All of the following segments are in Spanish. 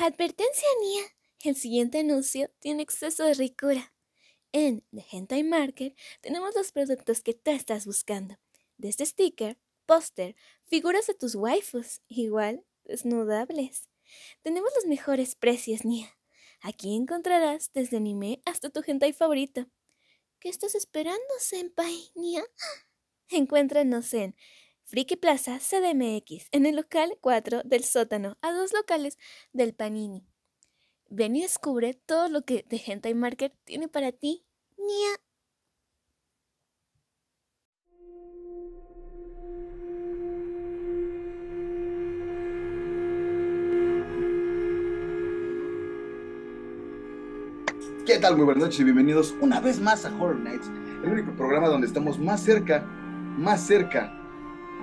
Advertencia, Nia. El siguiente anuncio tiene exceso de ricura. En The Hentai Market tenemos los productos que tú estás buscando. Desde sticker, póster, figuras de tus waifus, igual desnudables. Tenemos los mejores precios, Nia. Aquí encontrarás desde anime hasta tu hentai favorito. ¿Qué estás esperando, senpai, Nia? Encuéntranos en Friki Plaza CDMX, en el local 4 del sótano, a dos locales del Panini. Ven y descubre todo lo que The Hentai Market tiene para ti, Nia. ¿Qué tal? Muy buenas noches y bienvenidos una vez más a Horror Nights, el único programa donde estamos más cerca, más cerca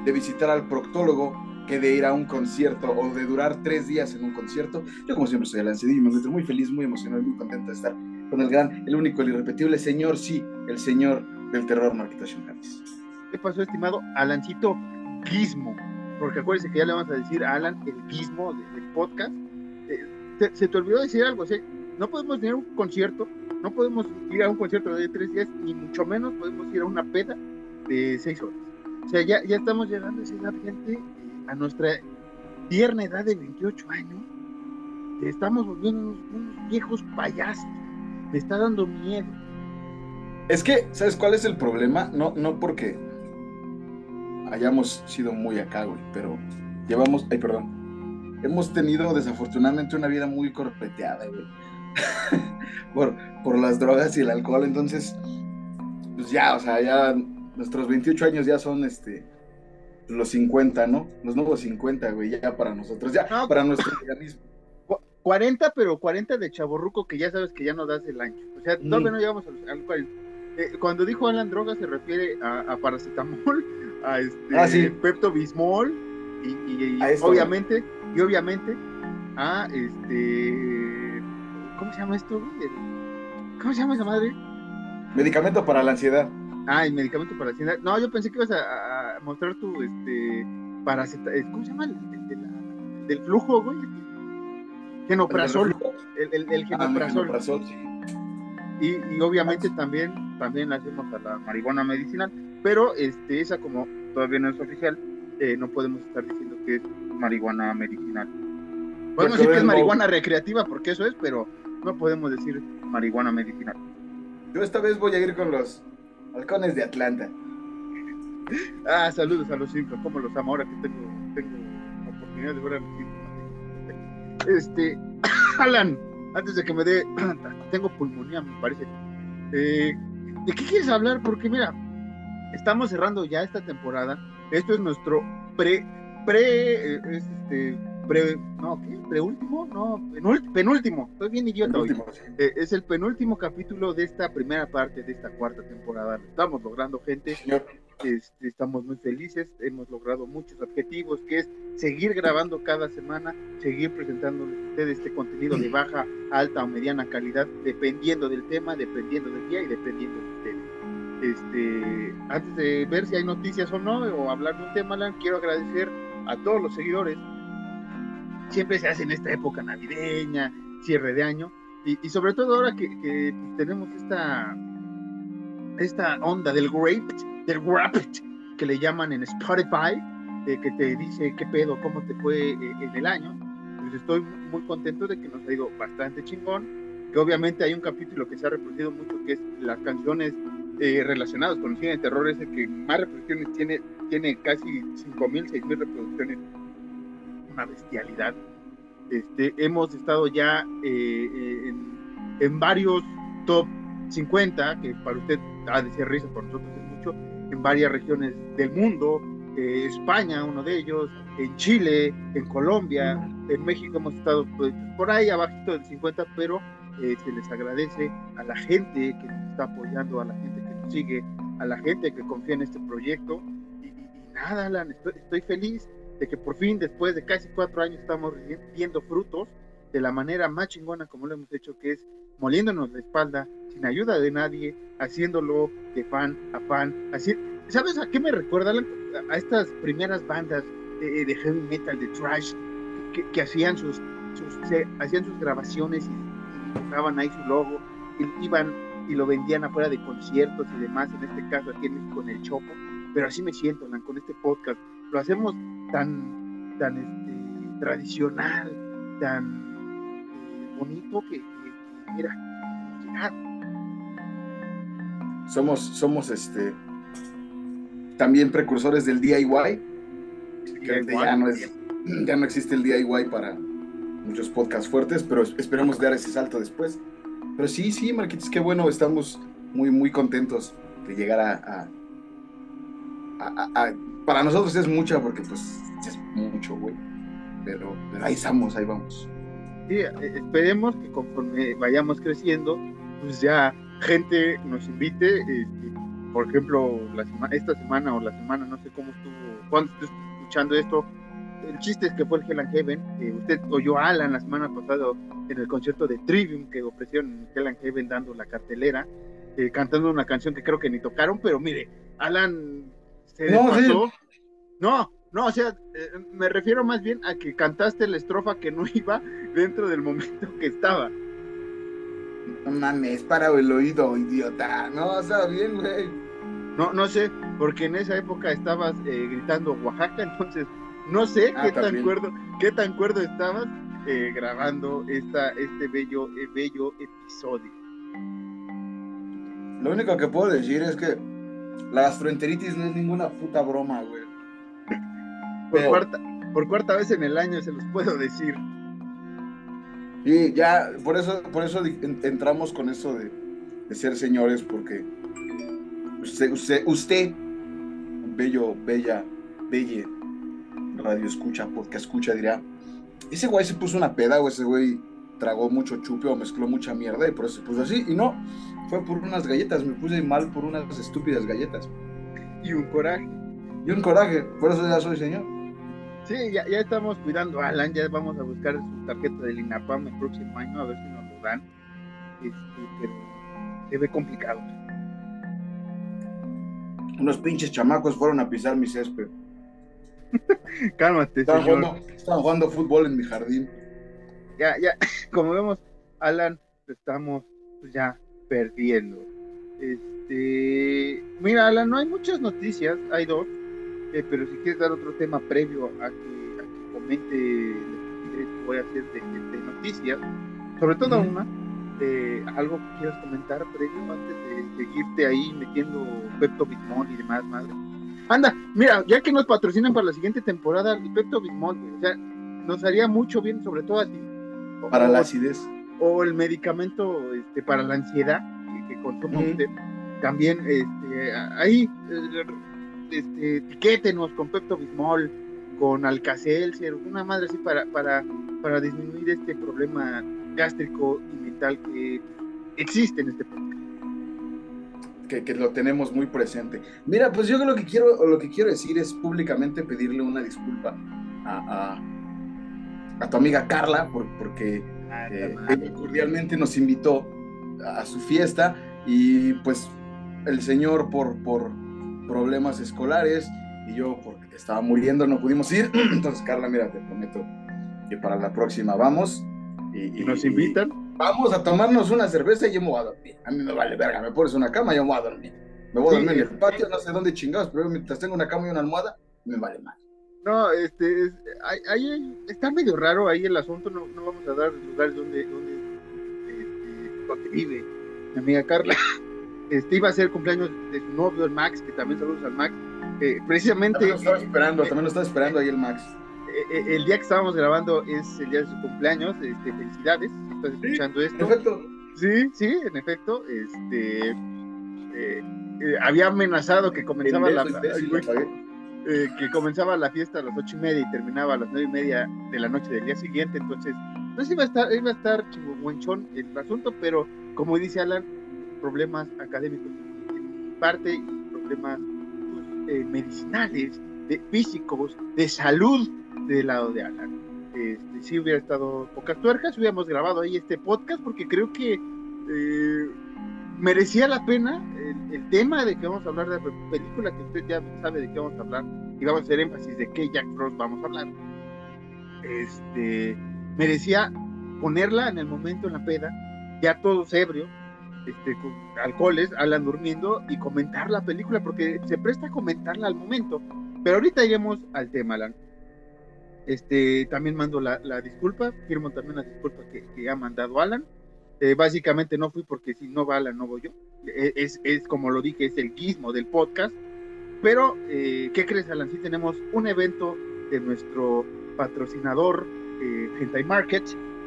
de visitar al proctólogo que de ir a un concierto o de durar tres días en un concierto. Yo como siempre soy Alan Cedillo y me encuentro muy feliz, muy emocionado y muy contento de estar con el gran, el único, el irrepetible señor, sí, el señor del terror, Marquito Shungatis. ¿Qué pasó, estimado Alancito Gizmo? Porque acuérdense que ya le vamos a decir a Alan el Gizmo de- del podcast. Eh, se te olvidó decir algo, o no podemos tener un concierto, no podemos ir a un concierto de tres días, ni mucho menos podemos ir a una peda de seis horas. O sea, ya, ya estamos llegando a esa edad, gente, a nuestra tierna edad de 28 años. Estamos volviendo unos, unos viejos payasos. Me está dando miedo. Es que, ¿sabes cuál es el problema? No, no porque hayamos sido muy acá, güey, pero llevamos, ay, perdón, hemos tenido desafortunadamente una vida muy corpeteada, güey, por, por las drogas y el alcohol, entonces, pues ya, o sea, ya nuestros 28 años ya son, este, los 50, ¿no? Los nuevos 50, güey, ya para nosotros, ya No. para nuestro organismo. Cu- 40, pero 40 de chaborruco que ya sabes que ya no das el ancho. O sea, Mm. todavía no llegamos al 40. Eh, cuando dijo Alan droga se refiere a, a paracetamol, a este Ah, sí. Pepto Bismol y, y- y A esto, obviamente y obviamente a este ¿cómo se llama esto? güey? ¿Cómo se llama esa madre? Medicamento para la ansiedad. Ah, el medicamento para la. No, yo pensé que ibas a, a mostrar tu este paraceta, eh, ¿cómo se llama? El, el de la- del flujo, güey. Genoprazol. El, el, el Ah, genoprazol. genoprazol, sí. Y, y obviamente también, también la hacemos a la marihuana medicinal, pero este, esa como todavía no es oficial, eh, no podemos estar diciendo que es marihuana medicinal. Podemos decir que es marihuana recreativa, porque eso es, pero no podemos decir marihuana medicinal. Yo esta vez voy a ir con los halcones de Atlanta. Ah, saludos a los Simpsons, como los amo ahora que tengo, tengo oportunidad de ver a los Simpsons. Este, Alan, antes de que me dé, tengo pulmonía, me parece. Eh, ¿De qué quieres hablar? Porque mira, estamos cerrando ya esta temporada. Esto es nuestro pre, pre, eh, es este, pre, no, ¿qué? Preúltimo, no, penúltimo, penúltimo. Estoy bien idiota hoy. Eh, es el penúltimo capítulo de esta primera parte de esta cuarta temporada. Lo estamos logrando, gente. Este, estamos muy felices, hemos logrado muchos objetivos, que es seguir grabando cada semana, seguir presentándoles a ustedes este contenido de baja, alta o mediana calidad, dependiendo del tema, dependiendo del día y dependiendo de ustedes. Este, antes de ver si hay noticias o no, o hablar de un tema, Alan, quiero agradecer a todos los seguidores. Siempre se hace en esta época navideña, cierre de año, y, sobre todo ahora que, pues, tenemos esta, esta onda del grape, del Rapid, que le llaman en Spotify, eh, que te dice qué pedo, cómo te fue eh, en el año. Pues estoy muy contento de que nos ha ido bastante chingón, que obviamente hay un capítulo que se ha reproducido mucho, que es las canciones eh, relacionadas con el cine de terror, ese que más reproducciones tiene, tiene casi 5.000, 6.000 reproducciones, una bestialidad. Este, hemos estado ya eh, eh, en, en varios top 50, que para usted ha de ser risa, para nosotros es mucho, en varias regiones del mundo, eh, España, uno de ellos, en Chile, en Colombia, en México hemos estado pues, por ahí abajito del 50, pero eh, se les agradece a la gente que nos está apoyando, a la gente que nos sigue, a la gente que confía en este proyecto. Y- y nada, Alan, estoy, estoy feliz de que por fin, después de casi cuatro años, estamos viendo frutos de la manera más chingona como lo hemos hecho, que es moliéndonos la espalda, sin ayuda de nadie, haciéndolo de fan a fan. Así, ¿Sabes a qué me recuerda? A estas primeras bandas de heavy metal, de trash, que, hacían sus hacían sus grabaciones y, y ahí su logo, y iban y lo vendían afuera de conciertos y demás, en este caso aquí en México en el Chopo, pero así me siento, con este podcast. Lo hacemos tan, tan este, tradicional, tan eh, bonito que, mira, Somos, somos este también precursores del DIY. ya, no ya no existe el DIY para muchos podcasts fuertes, pero esperemos dar ese salto después. Pero sí, sí, Marquitos, qué bueno, estamos muy, muy contentos de llegar a, Para nosotros es mucho, porque pues es mucho, güey. Pero, ahí estamos, ahí vamos. Sí, eh, esperemos que conforme vayamos creciendo, pues ya gente nos invite. Este, por ejemplo, la esta semana o la semana, no sé cómo estuvo, cuando estés escuchando esto, el chiste es que fue el Hell and Heaven. usted oyó a Alan la semana pasada en el concierto de Trivium que ofrecieron en Hell and Heaven dando la cartelera, eh, cantando una canción que creo que ni tocaron, pero mire, Alan se no, pasó. No, no, o sea, eh, me refiero más bien a que cantaste la estrofa que no iba dentro del momento que estaba. No mames, para el oído, idiota. No, está bien, güey. No, no sé, porque en esa época estabas eh, gritando Oaxaca, entonces no sé ah, qué, tan cuerdo, qué tan cuerdo estabas eh, grabando esta, este bello, eh, bello episodio. Lo único que puedo decir es que la gastroenteritis no es ninguna puta broma, güey. Por, cuarta, por cuarta vez en el año se los puedo decir. Y ya, por eso, por eso entramos con eso de, ser señores, porque usted, usted, usted, bello, bella, belle, radio escucha, podcast escucha, diría, ese güey se puso una peda o ese güey tragó mucho chupe o mezcló mucha mierda y por eso se puso así. Y no, fue por unas galletas, me puse mal por unas estúpidas galletas. Y un coraje. Y un coraje, por eso ya soy señor. Sí, ya, ya estamos cuidando a Alan, ya vamos a buscar su tarjeta del INAPAM el próximo año, a ver si nos lo dan. Este, pero se ve complicado. Unos pinches chamacos fueron a pisar mi césped. Cálmate, están Jugando, jugando fútbol en mi jardín. Ya, ya, como vemos, Alan, estamos ya perdiendo. Este, mira, Alan, no hay muchas noticias, hay dos, eh, pero si quieres dar otro tema previo a que, a que comente que voy a hacer de, noticias, sobre todo una, eh, algo que quieras comentar previo antes de seguirte ahí metiendo Pepto Bismol y demás, madre. Anda, mira, ya que nos patrocinan para la siguiente temporada, Pepto Bismol, o sea, nos haría mucho bien, sobre todo a ti. Para la acidez. O el medicamento este, para la ansiedad que, que consume usted. También, este, ahí, este, etiquétenos con Pepto Bismol, con Alcacelser, una madre así para, para, para disminuir este problema gástrico y mental que existe en este podcast que, lo tenemos muy presente. Mira, pues yo lo que quiero, lo que quiero decir es públicamente pedirle una disculpa a, a, tu amiga Carla, por, porque ah, eh, cordialmente nos invitó a su fiesta y pues el señor por, por problemas escolares y yo porque estaba muriendo no pudimos ir. Entonces, Carla, mira, te prometo que para la próxima vamos. ¿Y, y nos invitan? vamos a tomarnos una cerveza y yo me voy a dormir. A mí me vale verga, me pones una cama y yo me voy a dormir. Me voy a dormir en el patio, no sé dónde chingados, pero mientras tengo una cama y una almohada, me vale mal. No, este, ahí, está medio raro ahí el asunto, no, no vamos a dar lugares donde, donde, este, vive mi amiga Carla. Este, iba a ser el cumpleaños de su novio, el Max, que también saludos al Max. Eh, precisamente. También lo estaba esperando, también lo estaba esperando ahí el Max. Eh, eh, el día que estábamos grabando es el día de su cumpleaños. Este, felicidades, si estás escuchando esto. En efecto. Sí, sí, en efecto. Este, eh, había amenazado que comenzaba la, que comenzaba la fiesta a las ocho y media y terminaba a las nueve y media de la noche del día siguiente. Entonces, pues iba a estar, iba a estar chihuahuenchón el asunto, pero como dice Alan, problemas académicos en parte problemas pues, medicinales, de, físicos, de salud del lado de Alan. Este, si hubiera estado pocas tuercas, hubiéramos grabado ahí este podcast porque creo que eh, merecía la pena el, tema de que vamos a hablar de la película, que usted ya sabe de qué vamos a hablar y vamos a hacer énfasis de qué Jack Frost vamos a hablar. Este, merecía ponerla en el momento en la peda, ya todos ebrios, este, con alcoholes, Alan durmiendo y comentar la película, porque se presta a comentarla al momento. Pero ahorita iremos al tema, Alan. Este, también mando la, disculpa, firmo también la disculpa que, ha mandado Alan. Eh, básicamente no fui porque si no va Alan, no voy yo. E, es, es, como lo dije, es el guismo del podcast. Pero, eh, ¿qué crees, Alan? Sí tenemos un evento de nuestro patrocinador, eh, Hentai Market,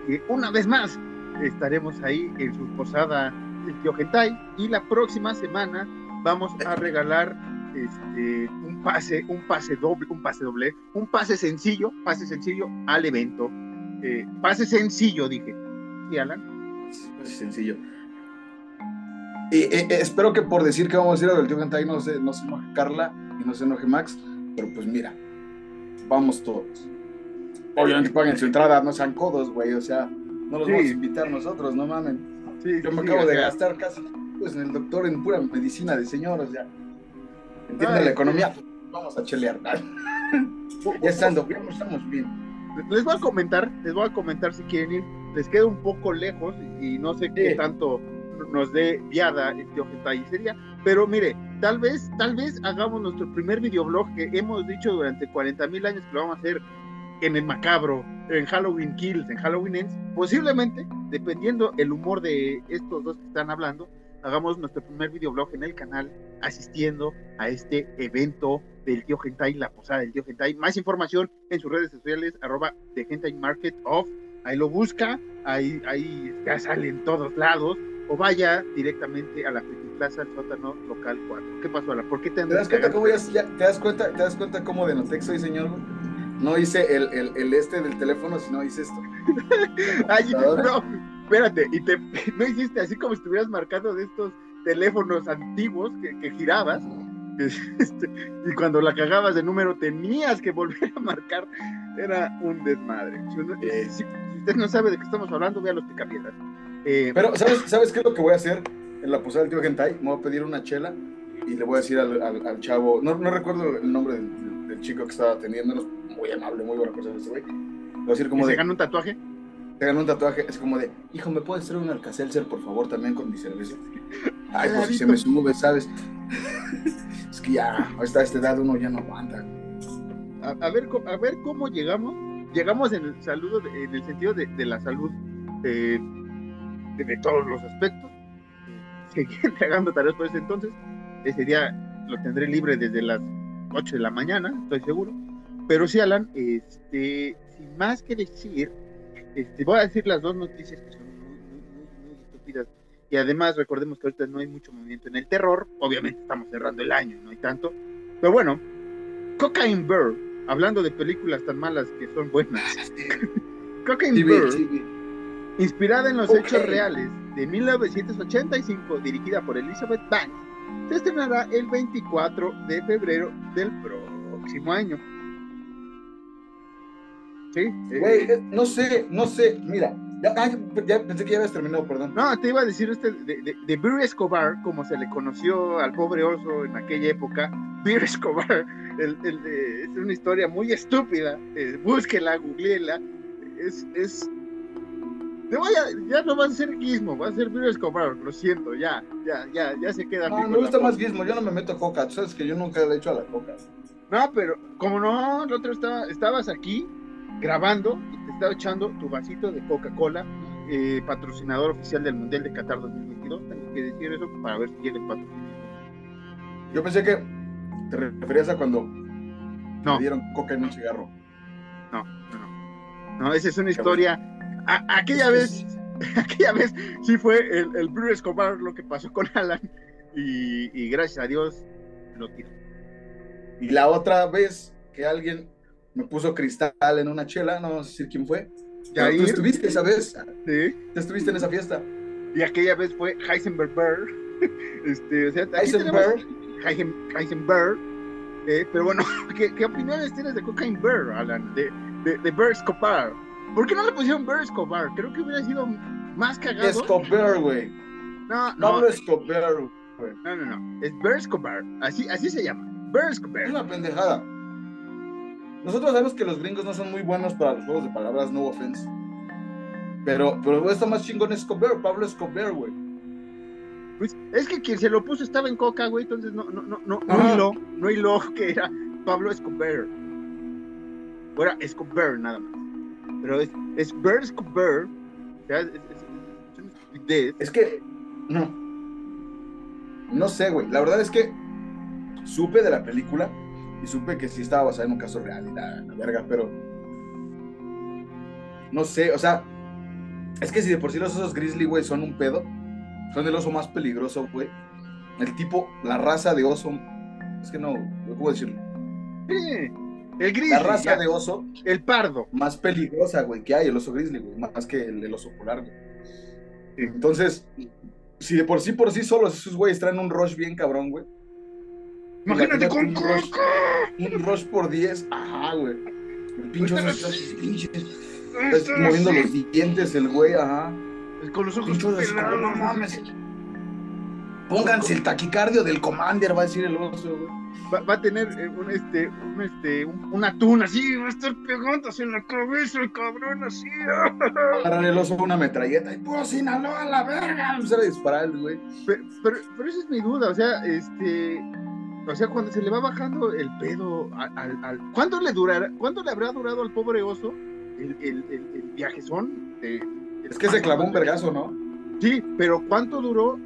que una vez más estaremos ahí en su posada el tío Gentai y la próxima semana vamos a regalar este, un pase, un pase doble, un pase doble, un pase sencillo, pase sencillo al evento. Eh, pase sencillo, dije. ¿Sí, Alan? Pase sencillo. Y, eh, eh, espero que por decir que vamos a ir al tío Gentai no se, no se enoje Carla y no se enoje Max, pero pues mira, vamos todos. Obviamente paguen su entrada, no sean codos, güey, o sea, no los vamos a invitar nosotros, no mamen. Yo me acabo de gastar casi pues, en el doctor en pura medicina de señores, ya. Entiende la economía, vamos a chelear. ya estando bien, estamos bien. Les voy a comentar, les voy a comentar si quieren ir. Les queda un poco lejos y no sé qué tanto nos dé viada este sería, pero mire, tal vez, tal vez hagamos nuestro primer videoblog que hemos dicho durante 40 mil años que lo vamos a hacer en el macabro, en Halloween Kills, en Halloween Ends, posiblemente, dependiendo el humor de estos dos que están hablando, hagamos nuestro primer videoblog en el canal asistiendo a este evento del tío Gentai, la posada del tío Gentai. Más información en sus redes sociales, arroba de Gentai Market Off. Ahí lo busca, ahí, ahí ya sale en todos lados, o vaya directamente a la Plaza, el sótano local 4. ¿Qué pasó, Ala? ¿Por qué te, ¿Te das cuenta cómo ya, te das cuenta, te das cuenta cómo de Notexo y señor? no hice el, el, el, este del teléfono, sino hice esto. Ay, no, espérate, y te, no hiciste así como si estuvieras marcando de estos teléfonos antiguos que, que girabas. Este, y cuando la cagabas de número tenías que volver a marcar. Era un desmadre. Si, eh, usted no sabe de qué estamos hablando, vea los picapiedras. Eh, Pero, ¿sabes, ¿sabes qué es lo que voy a hacer en la posada del tío Gentai? Me voy a pedir una chela y le voy a decir al, al, chavo, no, no recuerdo el nombre del, del chico que estaba atendiéndonos, muy amable, muy buena persona ese güey. Voy a decir como de. ¿Se gana un tatuaje? Se gana un tatuaje, es como de, hijo, ¿me puedes traer un Alcacelser, por favor, también con mi cerveza? Ay, pues si se me sube, ¿sabes? es que ya, a esta, esta edad uno ya no aguanta. A, ver, a ver cómo llegamos. Llegamos en el saludo, en el sentido de, de la salud eh, de, todos los aspectos. Seguí entregando tareas por ese entonces. Ese día lo tendré libre desde las 8 de la mañana, estoy seguro. Pero sí, Alan, este, sin más que decir, este, voy a decir las dos noticias que son muy, muy, muy, estúpidas. Y además, recordemos que ahorita no hay mucho movimiento en el terror. Obviamente estamos cerrando el año no hay tanto. Pero bueno, Cocaine Bird, hablando de películas tan malas que son buenas. Cocaine Bird, inspirada en los hechos reales de 1985, dirigida por Elizabeth Banks, se estrenará el 24 de febrero del próximo año. Sí. Güey, eh, no sé, no sé, mira, ya, pensé que ya habías terminado, perdón. No, te iba a decir este de, de, de Beer Escobar, como se le conoció al pobre oso en aquella época. Beer Escobar, el, el, es una historia muy estúpida. Eh, búsquela, googleela. Es, es ya no va a ser Gizmo, va a ser Beer Escobar, lo siento, ya, ya, ya, ya se queda. No, me gusta más Gizmo, yo no me meto a coca, tú sabes que yo nunca le he hecho a la coca. No, pero como no, el otro estaba, estabas aquí grabando y te estaba echando tu vasito de Coca-Cola, eh, patrocinador oficial del Mundial de Qatar 2022. Tengo que decir eso para ver si llega el patrocinio. Yo pensé que te referías a cuando no. me dieron coca en un cigarro. No, no, no. No, esa es una historia. Aquella vez, aquella vez sí fue el, el Bruce Escobar lo que pasó con Alan y, y gracias a Dios lo tiró. Y la otra vez que alguien me puso cristal en una chela, no vamos a decir quién fue. Ya tú estuviste esa vez. Sí. Tú estuviste en esa fiesta. Y aquella vez fue Heisenberg. Este, o sea, Heisenberg. Heisenberg. Eh, pero bueno, ¿qué, ¿qué, opiniones tienes de Cocaine Bird, Alan? De, de, de. ¿Por qué no le pusieron Bird Escobar? Creo que hubiera sido más cagado. Escobar, güey. No, no. No Escobar, güey. No, no, no. Es Bird Escobar. Así, así se llama. Bird Escobar. Es una pendejada. Nosotros sabemos que los gringos no son muy buenos para los juegos de palabras, no offense. Pero, pero está más chingón Escobar, Pablo Escobar, güey. Pues es que quien se lo puso estaba en coca, güey, entonces no, no, no, no, no Ajá. hiló, no hiló que era Pablo Escobar. O era Escobar nada más. Pero es, es Bert Escobar. O sea, es, es, es- es una estupidez. Es que, no. No sé, güey. La verdad es que supe de la película y supe que sí estaba basada en un caso real y la, la verga, pero. No sé, o sea. Es que si de por sí los osos grizzly, güey, son un pedo, son el oso más peligroso, güey. El tipo, la raza de oso. Es que no, ¿cómo decirlo? Sí, El gris, La raza de oso el pardo. más peligrosa, güey, que hay, el oso grizzly, güey, más que el, el oso polar, güey. Entonces, si de por sí, por sí solos esos güeyes traen un rush bien cabrón, güey. Imagínate con un rush, un rush por 10, ajá, güey. El pinche moviendo los dientes, el güey, ajá. Con los ojos pelados. no mames. Pónganse el taquicardio del Commander, va a decir el oso, güey. Va, va a tener eh, un este, un este, un, un atún así, va a estar pegándose en la cabeza el cabrón así. Agarrar el oso una metralleta y puro Sinaloa a la verga. A disparar el güey. Pero, pero, pero esa es mi duda, o sea, este, o sea, cuando se le va bajando el pedo al, al, al- ¿cuánto le durará, cuánto le habrá durado al pobre oso el, el, el, el viajezón? de- Es que se clavó un vergazo, ¿no? Sí, pero ¿cuánto duró?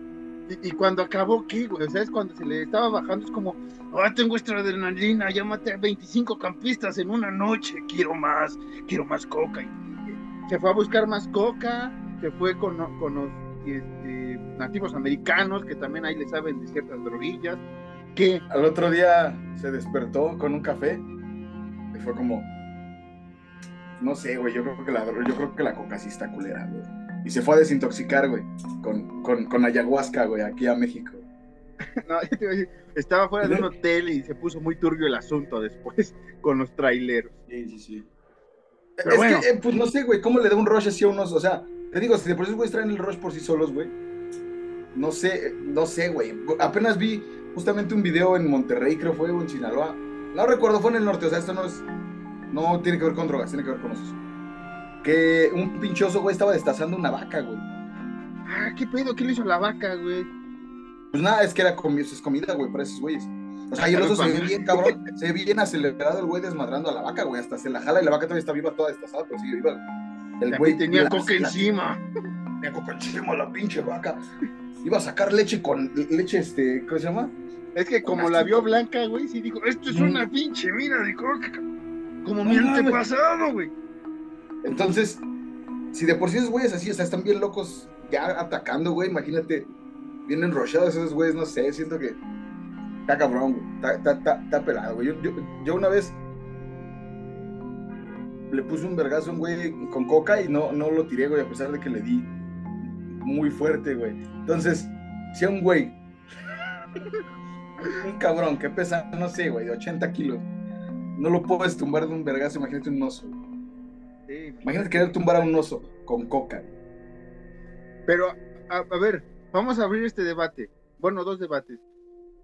Y, cuando acabó, ¿qué, güey? O sea, es cuando se le estaba bajando, es como, ah, tengo esta adrenalina, ya maté a 25 campistas en una noche, quiero más, quiero más coca. Y se fue a buscar más coca, se fue con, con los este, nativos americanos, que también ahí le saben de ciertas droguillas, que Al otro día se despertó con un café y fue como, no sé, güey, yo creo que la, yo creo que la coca sí está culera, güey. Y se fue a desintoxicar, güey, con, con, con ayahuasca, güey, aquí a México. no, yo te iba a decir, estaba fuera de un hotel y se puso muy turbio el asunto después con los traileros. Sí, sí, sí. Pero es bueno. que, eh, pues no sé, güey, ¿cómo le da un rush así a unos? O sea, te digo, si de por sí güeyes traen el rush por sí solos, güey. No sé, no sé, güey. Apenas vi justamente un video en Monterrey, creo fue, o en Sinaloa. No recuerdo, fue en el norte, o sea, esto no es. No tiene que ver con drogas, tiene que ver con osos. Que un pinchoso, güey, estaba destazando una vaca, güey. Ah, ¿qué pedo? ¿Qué le hizo la vaca, güey? Pues nada, es que era comi es comida, güey, para esos güeyes. O sea, y el oso se ve bien, cabrón. Se ve bien acelerado el güey desmadrando a la vaca, güey. Hasta se la jala y la vaca todavía está viva, toda destazada, pero sigue viva. El güey tenía la- coca la- encima. Tenía coca encima la pinche vaca. Iba a sacar leche con leche, este, ¿cómo se llama? Es que como la vio blanca, güey, sí dijo, esto es Mm. una pinche mina de coca. Como mi antepasado, güey. Entonces, si de por sí esos güeyes así, o sea, están bien locos ya atacando, güey, imagínate, bien enrollados esos güeyes, no sé, siento que está cabrón, está, está pelado, güey. Yo, yo, yo una vez le puse un vergazo a un güey con coca y no, no lo tiré, güey, a pesar de que le di muy fuerte, güey. Entonces, si a un güey, un cabrón que pesa, no sé, güey, de 80 kilos, no lo puedes tumbar de un vergazo, imagínate un oso. güey. Sí, Imagínate querer tumbar a un oso con coca. Pero, a, a ver, vamos a abrir este debate. Bueno, dos debates.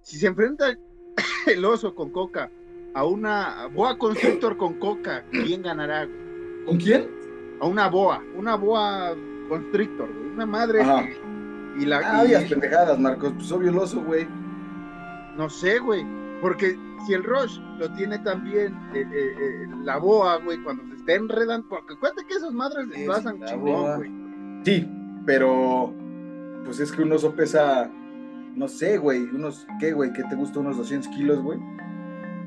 Si se enfrenta el oso con coca a una boa constrictor con coca, ¿quién ganará? ¿Con quién? A una boa, una boa constrictor, una madre. Ajá. Y la. Ah, y- pendejadas, Marcos. Pues obvio el oso, güey. No sé, güey. Porque si el Rush lo tiene también eh, eh, eh, la boa, güey, cuando se está enredando. Porque acuérdate que esas madres desplazan la chingón, güey. Sí, pero. Pues es que un oso pesa. No sé, güey. Unos. ¿Qué, güey? ¿Qué te gusta? Unos 200 kilos, güey.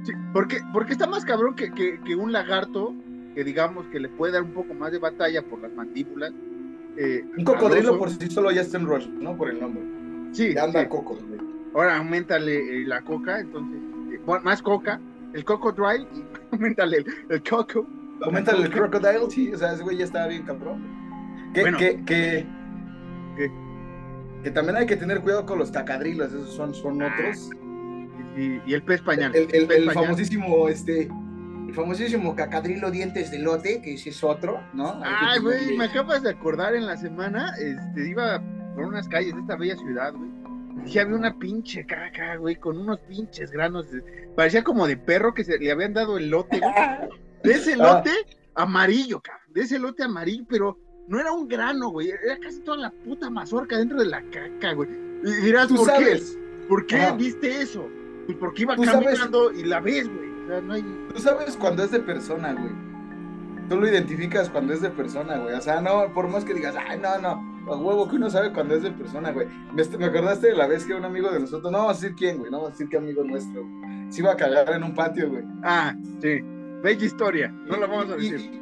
Sí, porque, porque está más cabrón que, que, que un lagarto, que digamos que le puede dar un poco más de batalla por las mandíbulas. eh, Un cocodrilo por sí solo ya está en rush, ¿no? Por el nombre. Sí, Ya anda sí. coco, güey. Ahora aumentale eh, la coca, entonces, eh, más coca, el coco dry, y aumentale el, el coco. Coméntale el crocodile, sí. O sea, ese güey ya está bien cabrón. Que, Bueno. que, que, que también hay que tener cuidado con los cacadrilos. Esos son, son Ah, otros. Y, y el pez pañal. El, el- pez el pañal. famosísimo, este, el famosísimo cacadrilo dientes de lote, que ese es otro, ¿no? Ay, güey, me acabas de acordar en la semana, este, iba por unas calles de esta bella ciudad, güey. Y había una pinche caca, güey, con unos pinches granos. de- parecía como de perro que se le habían dado el lote, güey. De ese Ah. lote amarillo, cabrón. De ese lote amarillo, pero no era un grano, güey, era casi toda la puta mazorca dentro de la caca, güey. Y dirás, Tú ¿por sabes, qué? ¿Por qué Ajá. viste eso? Pues porque iba sabes- caminando y la ves, güey. O sea, no hay... tú sabes cuando es de persona, güey. Tú lo identificas cuando es de persona, güey. O sea, no, por más que digas, ay, no, no, a huevo que uno sabe cuando es de persona, güey. Me, me acordaste de la vez que un amigo de nosotros, no vamos a decir quién, güey, no vamos a decir qué amigo nuestro, güey, se iba a cagar en un patio, güey. Ah, sí. Bella historia. No la vamos a decir. y-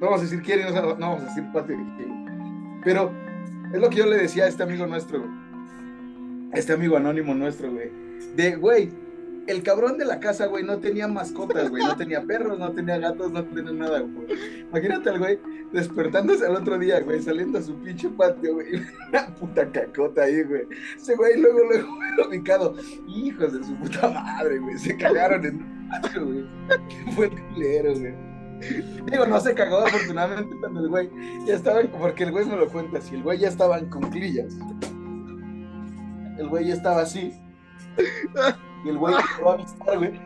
no vamos a decir quién y no, no vamos a decir patio de quién. Pero es lo que yo le decía a este amigo nuestro, güey. A Este amigo anónimo nuestro, güey. De, güey, el cabrón de la casa, güey, no tenía mascotas, güey. No tenía perros, no tenía gatos, no tenía nada, güey. Imagínate al güey despertándose al otro día, güey, saliendo a su pinche patio, güey. Una puta cacota ahí, güey. Ese güey luego, luego, güey, ubicado. Hijos de su puta madre, güey. Se cagaron en patio, güey. Qué el culero, güey. Digo, no se cagó afortunadamente cuando el güey ya estaba, en- porque el güey me lo cuenta así, el güey ya estaba en conclillas. El güey ya estaba así. Y el güey logró avisar, güey.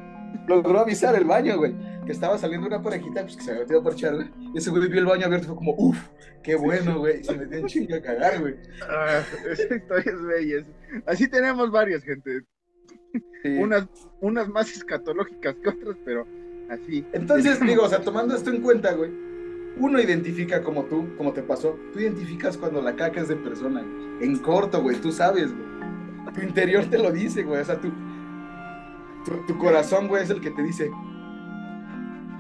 Logró avisar el baño, güey. Que estaba saliendo una parejita pues, que se había metido a parchar, güey. Y ese güey vio el baño abierto y fue como, uff, qué bueno, güey. Y se metió en chinga a cagar, güey. Ah, esa historia es bella. Así tenemos varias, gente. Sí. Unas, unas más escatológicas que otras, pero así. Entonces, digo, o sea, tomando esto en cuenta, güey, uno identifica como tú, como te pasó, tú identificas cuando la caca es de persona, güey. En corto, güey, tú sabes, güey. Tu interior te lo dice, güey, o sea, tu, tu, tu corazón, güey, es el que te dice,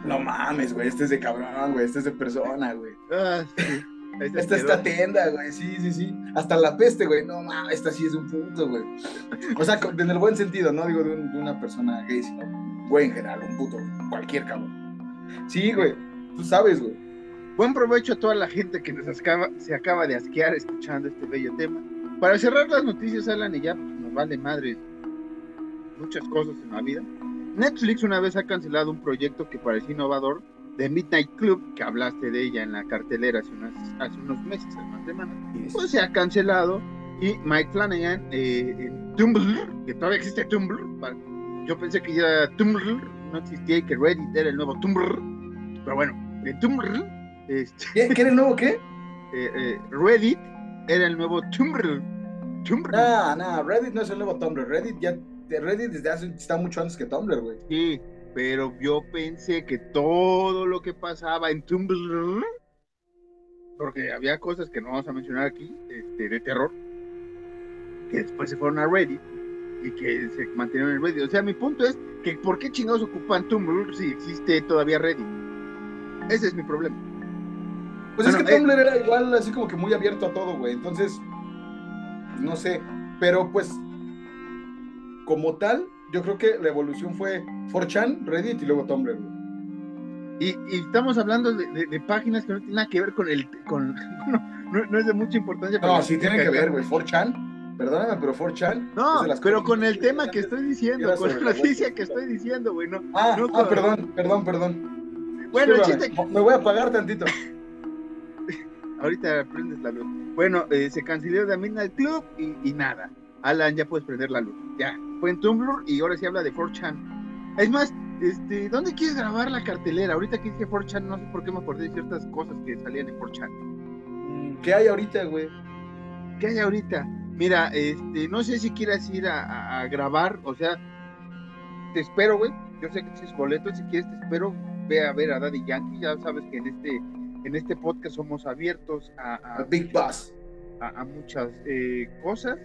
no mames, güey, este es de cabrón, güey, este es de persona, güey. Ah, sí. Esta es esta tienda, güey, sí, sí, sí. Hasta la peste, güey, no mames, esta sí es un puto, güey. O sea, en el buen sentido, no digo de, un- de una persona gay, sino güey en general, un puto, cualquier cabrón. Sí, güey, tú sabes, güey. Buen provecho a toda la gente que nos acaba, se acaba de asquear escuchando este bello tema. Para cerrar las noticias, Alan, y ya pues, nos vale madre muchas cosas en la vida. Netflix una vez ha cancelado un proyecto que parecía innovador de Midnight Club, que hablaste de ella en la cartelera hace, unas, hace unos meses, hace unas semanas. Pues se ha cancelado y Mike Flanagan eh, en Tumblr, que todavía existe Tumblr, pa- yo pensé que ya Tumblr no existía y que Reddit era el nuevo Tumblr, pero bueno, en Tumblr, este, ¿Qué, ¿Qué era el nuevo qué? eh, eh, Reddit era el nuevo Tumblr. Tumblr. Nah, nah, Reddit no es el nuevo Tumblr. Reddit ya, Reddit desde hace, está mucho antes que Tumblr, güey. Sí, pero yo pensé que todo lo que pasaba en Tumblr, porque había cosas que no vamos a mencionar aquí, este, de terror, que después se fueron a Reddit y que se mantuvieron en Reddit. O sea, mi punto es que ¿por qué chingados ocupan Tumblr si existe todavía Reddit? Ese es mi problema. Pues es Bueno, que eh. Tumblr era igual, así como que muy abierto a todo, güey. Entonces, no sé. Pero pues, como tal, yo creo que la evolución fue 4chan, Reddit y luego Tumblr. Y, y estamos hablando de, de- de páginas que no tienen nada que ver con el... Con, no, no- no es de mucha importancia. para No, sí tienen que ver, güey. 4chan, perdóname, pero 4chan. No, es de las pero con el tema que estoy diciendo, con la noticia que estoy diciendo, güey. No. Ah, No, ah, perdón, perdón, perdón. Bueno, el chiste Me voy a apagar tantito. Ahorita prendes la luz. Bueno, eh, se canceló de Midnight Club y, y nada. Alan, ya puedes prender la luz. Ya. Fue en Tumblr y ahora sí habla de 4chan. Es más, este, ¿dónde quieres grabar la cartelera? Ahorita que dije 4chan, no sé por qué me acordé de ciertas cosas que salían en 4chan. Mm, ¿Qué hay ahorita, güey? ¿Qué hay ahorita? Mira, este, no sé si quieras ir a, a- a grabar, o sea, te espero, güey. Yo sé que tienes boletos, si quieres te espero. Ve a ver a Daddy Yankee, ya sabes que en este, en este podcast somos abiertos a, Big Boss. a, a muchas eh, cosas.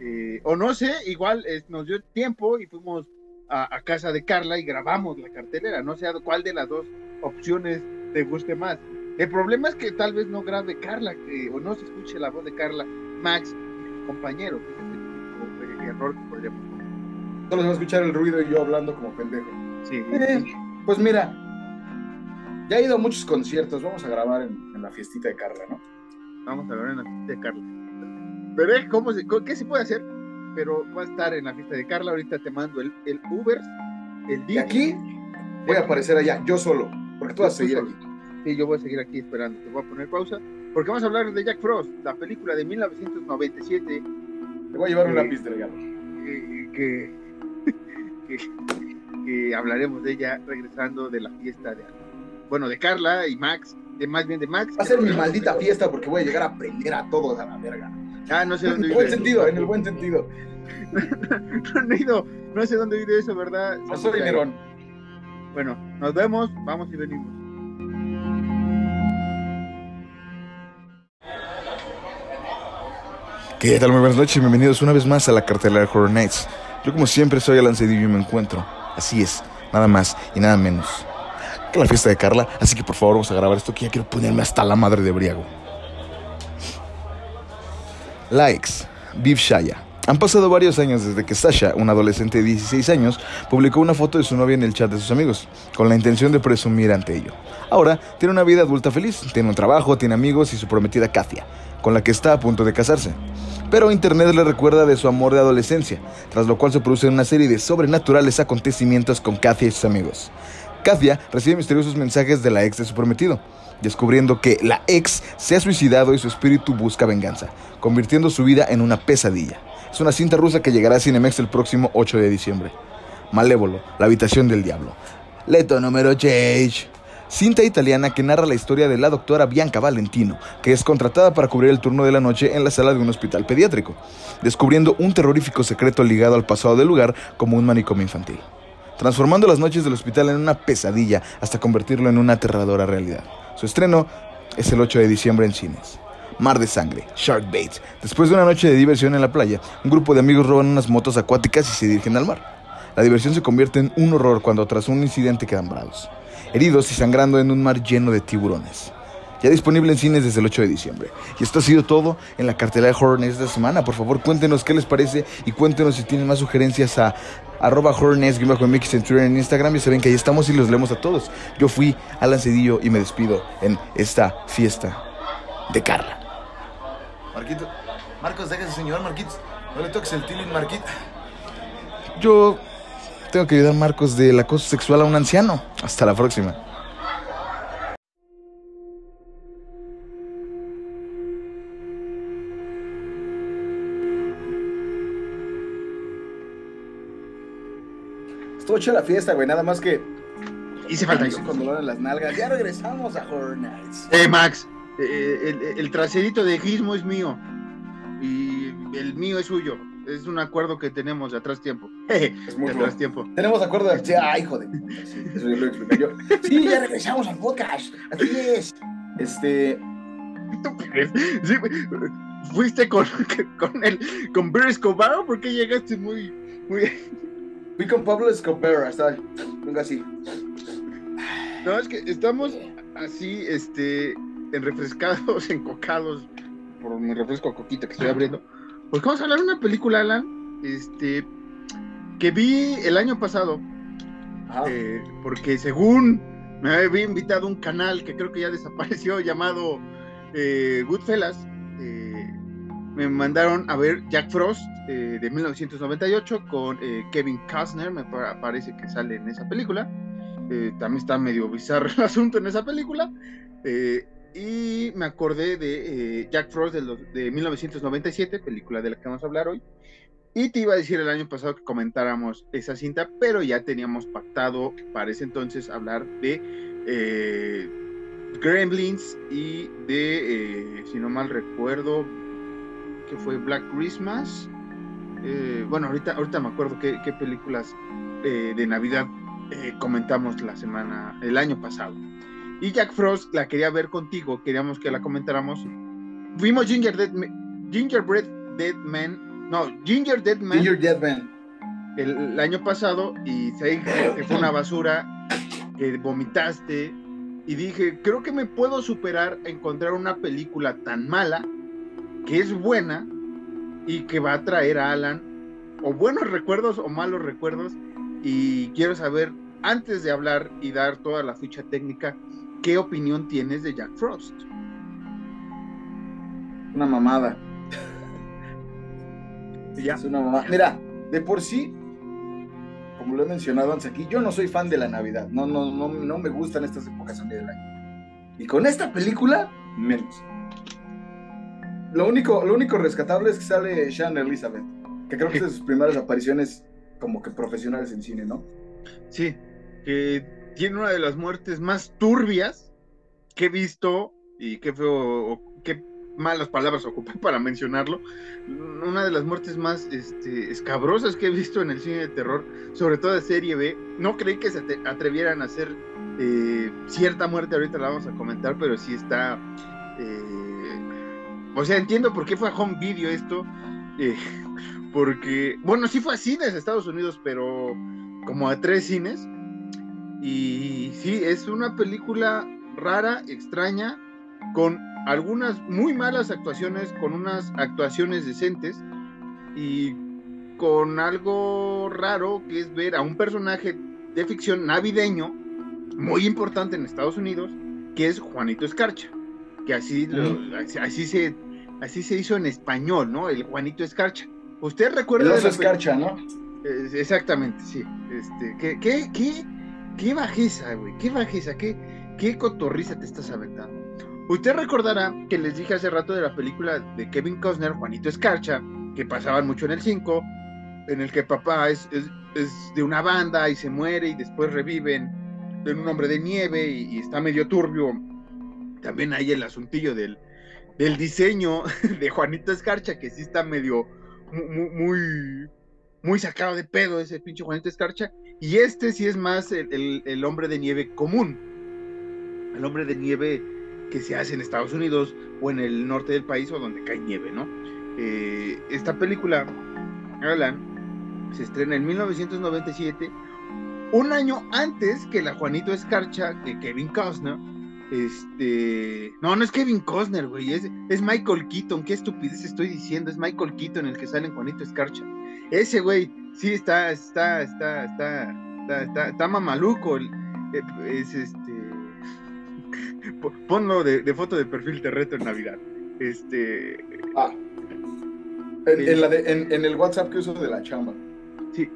Eh, o no sé, igual es- nos dio tiempo y fuimos a, a casa de Carla y grabamos la cartelera. No sé cuál de las dos opciones te guste más. El problema es que tal vez no grabe Carla que- o no se escuche la voz de Carla, Max es el único, eh, error que podríamos. Solo se va a escuchar el ruido y yo hablando como pendejo. Sí, Eh, pues mira, ya he ido a muchos conciertos. Vamos a grabar en, en la fiestita de Carla, ¿no? vamos a ver en la fiesta de Carla. Veré cómo se, co- qué se puede hacer, pero va a estar en la fiesta de Carla. Ahorita te mando el, el Uber, el Didi. aquí voy a aparecer allá, yo solo. Porque tú vas a seguir aquí. Sí, yo voy a seguir aquí esperando. Te voy a poner pausa. Porque vamos a hablar de Jack Frost, la película de 1997 Te voy a llevar un lápiz delgado. eh, que, que, que hablaremos de ella regresando de la fiesta de bueno de Carla y Max de más bien de Max. Va a ser mi maldita fiesta porque voy a llegar a aprender a todos a la verga. Ah, no sé En dónde el vive buen eso. sentido, en el buen sentido. no sé dónde vive eso, ¿verdad? No soy Nerón. Bueno, nos vemos, vamos y venimos. ¿Qué tal? Muy buenas noches, bienvenidos una vez más a la cartelera de Horror Nights. Yo como siempre soy Alan Cedillo y me encuentro, así es, nada más y nada menos que la fiesta de Carla, así que por favor vamos a grabar esto que ya quiero ponerme hasta la madre de briago. Likes, Viv Shaya. Han pasado varios años desde que Sasha, una adolescente de 16 años, publicó una foto de su novia en el chat de sus amigos, con la intención de presumir ante ello. Ahora tiene una vida adulta feliz, tiene un trabajo, tiene amigos y su prometida Katia, con la que está a punto de casarse. Pero Internet le recuerda de su amor de adolescencia, tras lo cual se producen una serie de sobrenaturales acontecimientos con Katia y sus amigos. Katia recibe misteriosos mensajes de la ex de su prometido, descubriendo que la ex se ha suicidado y su espíritu busca venganza, convirtiendo su vida en una pesadilla. Es una cinta rusa que llegará a Cinemex el próximo 8 de diciembre. Malévolo, la habitación del diablo. Leto número 6. Cinta italiana que narra la historia de la doctora Bianca Valentino, que es contratada para cubrir el turno de la noche en la sala de un hospital pediátrico, descubriendo un terrorífico secreto ligado al pasado del lugar como un manicomio infantil, transformando las noches del hospital en una pesadilla hasta convertirlo en una aterradora realidad. Su estreno es el 8 de diciembre en cines. Mar de Sangre, Shark Bait. Después de una noche de diversión en la playa, un grupo de amigos roban unas motos acuáticas y se dirigen al mar. La diversión se convierte en un horror cuando tras un incidente quedan varados, heridos y sangrando en un mar lleno de tiburones. Ya disponible en cines desde el 8 de diciembre. Y esto ha sido todo en la cartelera de Horror esta semana. Por favor, cuéntenos qué les parece y cuéntenos si tienen más sugerencias a arroba Horror Nights, guion bajo MX en Twitter, en Instagram. Ya saben que ahí estamos y los leemos a todos. Yo fui Alan Cedillo y me despido en esta fiesta de Carla. Marquito. Marcos, déjese, señor Marquitos. No le toques el tilín, Marquito. Yo tengo que ayudar a Marcos del acoso sexual a un anciano. Hasta la próxima. Estuvo chida la fiesta, güey. Nada más que. Hice falta yo. Con dolor en las nalgas. Ya regresamos a Horror Nights. Eh, Max, eh, el, el traserito de Gizmo es mío. Y el mío es suyo. Es un acuerdo que tenemos de atrás tiempo. Es de muy atrás tiempo. Tenemos acuerdo de. Sí, ay, hijo de. Sí, eso yo lo expliqué yo. Sí, ya regresamos al podcast. Así es. Este. Sí. Fuiste con, con el con Barry Escobar ¿o por qué llegaste muy muy Fui con Pablo Escobar. Hasta. Venga así. No, es que estamos así este en refrescados, encocados por mi refresco coquita que estoy abriendo. Porque vamos a hablar de una película, Alan, este que vi el año pasado eh, porque según me había invitado un canal que creo que ya desapareció llamado eh, Goodfellas, me mandaron a ver Jack Frost eh, de 1998 con eh, Kevin Costner, me pa- parece que sale en esa película. Eh, también está medio bizarro el asunto en esa película. Y me acordé de Jack Frost de, los- de 1997, película de la que vamos a hablar hoy. Y te iba a decir el año pasado que comentáramos esa cinta, pero ya teníamos pactado para ese entonces hablar de eh, Gremlins y de, si no mal recuerdo, que fue Black Christmas. Eh, bueno, ahorita, ahorita me acuerdo qué, qué películas eh, de Navidad eh, comentamos la semana, el año pasado. Y Jack Frost la quería ver contigo, queríamos que la comentáramos. Vimos Ginger Dead, Gingerbread Dead Man, no, Ginger Dead Man Ginger Dead Man. el, el año pasado y sé que fue una basura, que vomitaste y dije, creo que me puedo superar a encontrar una película tan mala que es buena y que va a traer a Alan o buenos recuerdos o malos recuerdos y quiero saber antes de hablar y dar toda la ficha técnica qué opinión tienes de Jack Frost. Una mamada. Ya. Es una mamada. Mira, de por sí, como lo he mencionado antes aquí, yo no soy fan de la Navidad. No, no, no, no me gustan estas épocas del año. Y con esta película, menos. Lo único, lo único rescatable es que sale Sean Elizabeth, que creo que es de sus primeras apariciones como que profesionales en cine, ¿no? Sí, que tiene una de las muertes más turbias que he visto, y qué feo, qué malas palabras ocupé para mencionarlo, una de las muertes más este, escabrosas que he visto en el cine de terror, sobre todo de serie B. No creí que se atrevieran a hacer eh, cierta muerte, ahorita la vamos a comentar, pero sí está... Eh, o sea, entiendo por qué fue a home video esto. Eh, porque, bueno, sí fue a cines Estados Unidos, pero como a tres cines. Y sí, es una película rara, extraña, con algunas muy malas actuaciones, con unas actuaciones decentes y con algo raro que es ver a un personaje de ficción navideño muy importante en Estados Unidos, que es Juanito Escarcha, que así, así, se, así se hizo en español, ¿no? El Juanito Escarcha. ¿Usted recuerda? El Escarcha, ¿no? Exactamente, sí. Este, ¿qué, qué, qué, qué bajeza, güey? ¿Qué bajeza? ¿Qué, ¿Qué cotorriza te estás aventando? Usted recordará que les dije hace rato de la película de Kevin Costner, Juanito Escarcha, que pasaban mucho en el 5, en el que papá es, de una banda y se muere y después reviven en un hombre de nieve y, está medio turbio. También hay el asuntillo del, del diseño de Juanito Escarcha, que sí está medio muy, muy, sacado de pedo ese pinche Juanito Escarcha. Y este sí es más el hombre de nieve común el hombre de nieve que se hace en Estados Unidos o en el norte del país o donde cae nieve, ¿no? Eh, esta película, Alan, se estrena en 1997, un año antes que la Juanito Escarcha de Kevin Costner. Este, no, no es Kevin Costner, güey, es, es Michael Keaton, qué estupidez estoy diciendo, es Michael Keaton el que sale en Juanito Escarcha. Ese güey, sí está, está, está, está, está, está, mamaluco, eh, es este Ponlo de, foto de perfil de reto en Navidad. Este. Ah. En, el WhatsApp que uso de la chamba. Sí.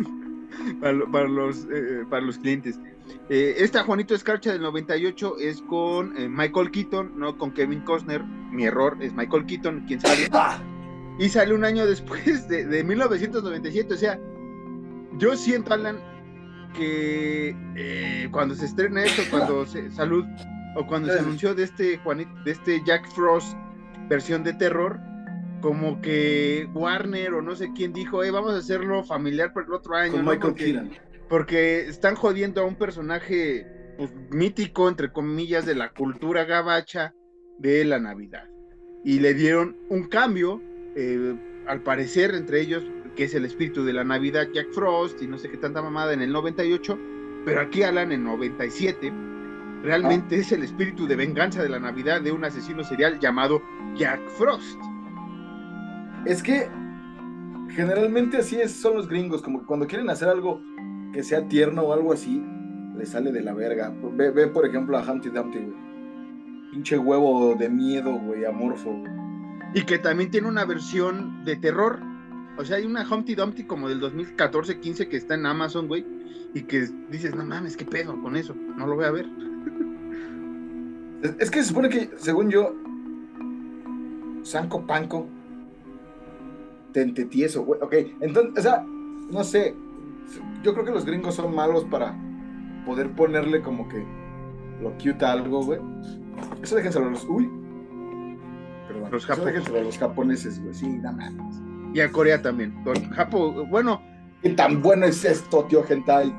para, los, eh, para los clientes. Eh, esta Juanito Escarcha del 98 es con eh, Michael Keaton, no con Kevin Costner. Mi error es Michael Keaton, quien sale. Ah. Y sale un año después de, de 1997. O sea, yo siento, Alan, que eh, cuando se estrena esto, cuando se, salud, o cuando se anunció de este Juanito, de este Jack Frost versión de terror, como que Warner o no sé quién dijo, eh, vamos a hacerlo familiar por el otro año. Porque, están jodiendo a un personaje pues, mítico, entre comillas, de la cultura gabacha de la Navidad. Y le dieron un cambio, eh, al parecer, entre ellos, que es el espíritu de la Navidad, Jack Frost y no sé qué tanta mamada en el 98, pero aquí Alan en 97 realmente es el espíritu de venganza de la Navidad de un asesino serial llamado Jack Frost. Es que generalmente así es, son los gringos, como cuando quieren hacer algo que sea tierno o algo así, le sale de la verga. Ve, ve por ejemplo a Humpty Dumpty, güey. Pinche huevo de miedo, güey, amorfo. Y que también tiene una versión de terror o sea, hay una Humpty Dumpty como del 2014-15 que está en Amazon, güey, y que dices, no mames, qué pedo con eso, no lo voy a ver. Es, que se supone que, según yo, Sanco Panco, Tentetieso, güey, ok, entonces, o sea, no sé, yo creo que los gringos son malos para poder ponerle como que lo cute a algo, güey. Eso déjenselo a los, uy, perdón, los, eso déjenselo a los japoneses, güey, sí, nada más. Y a Corea también. Japón, bueno. ¿Qué tan bueno es esto, tío Gentai?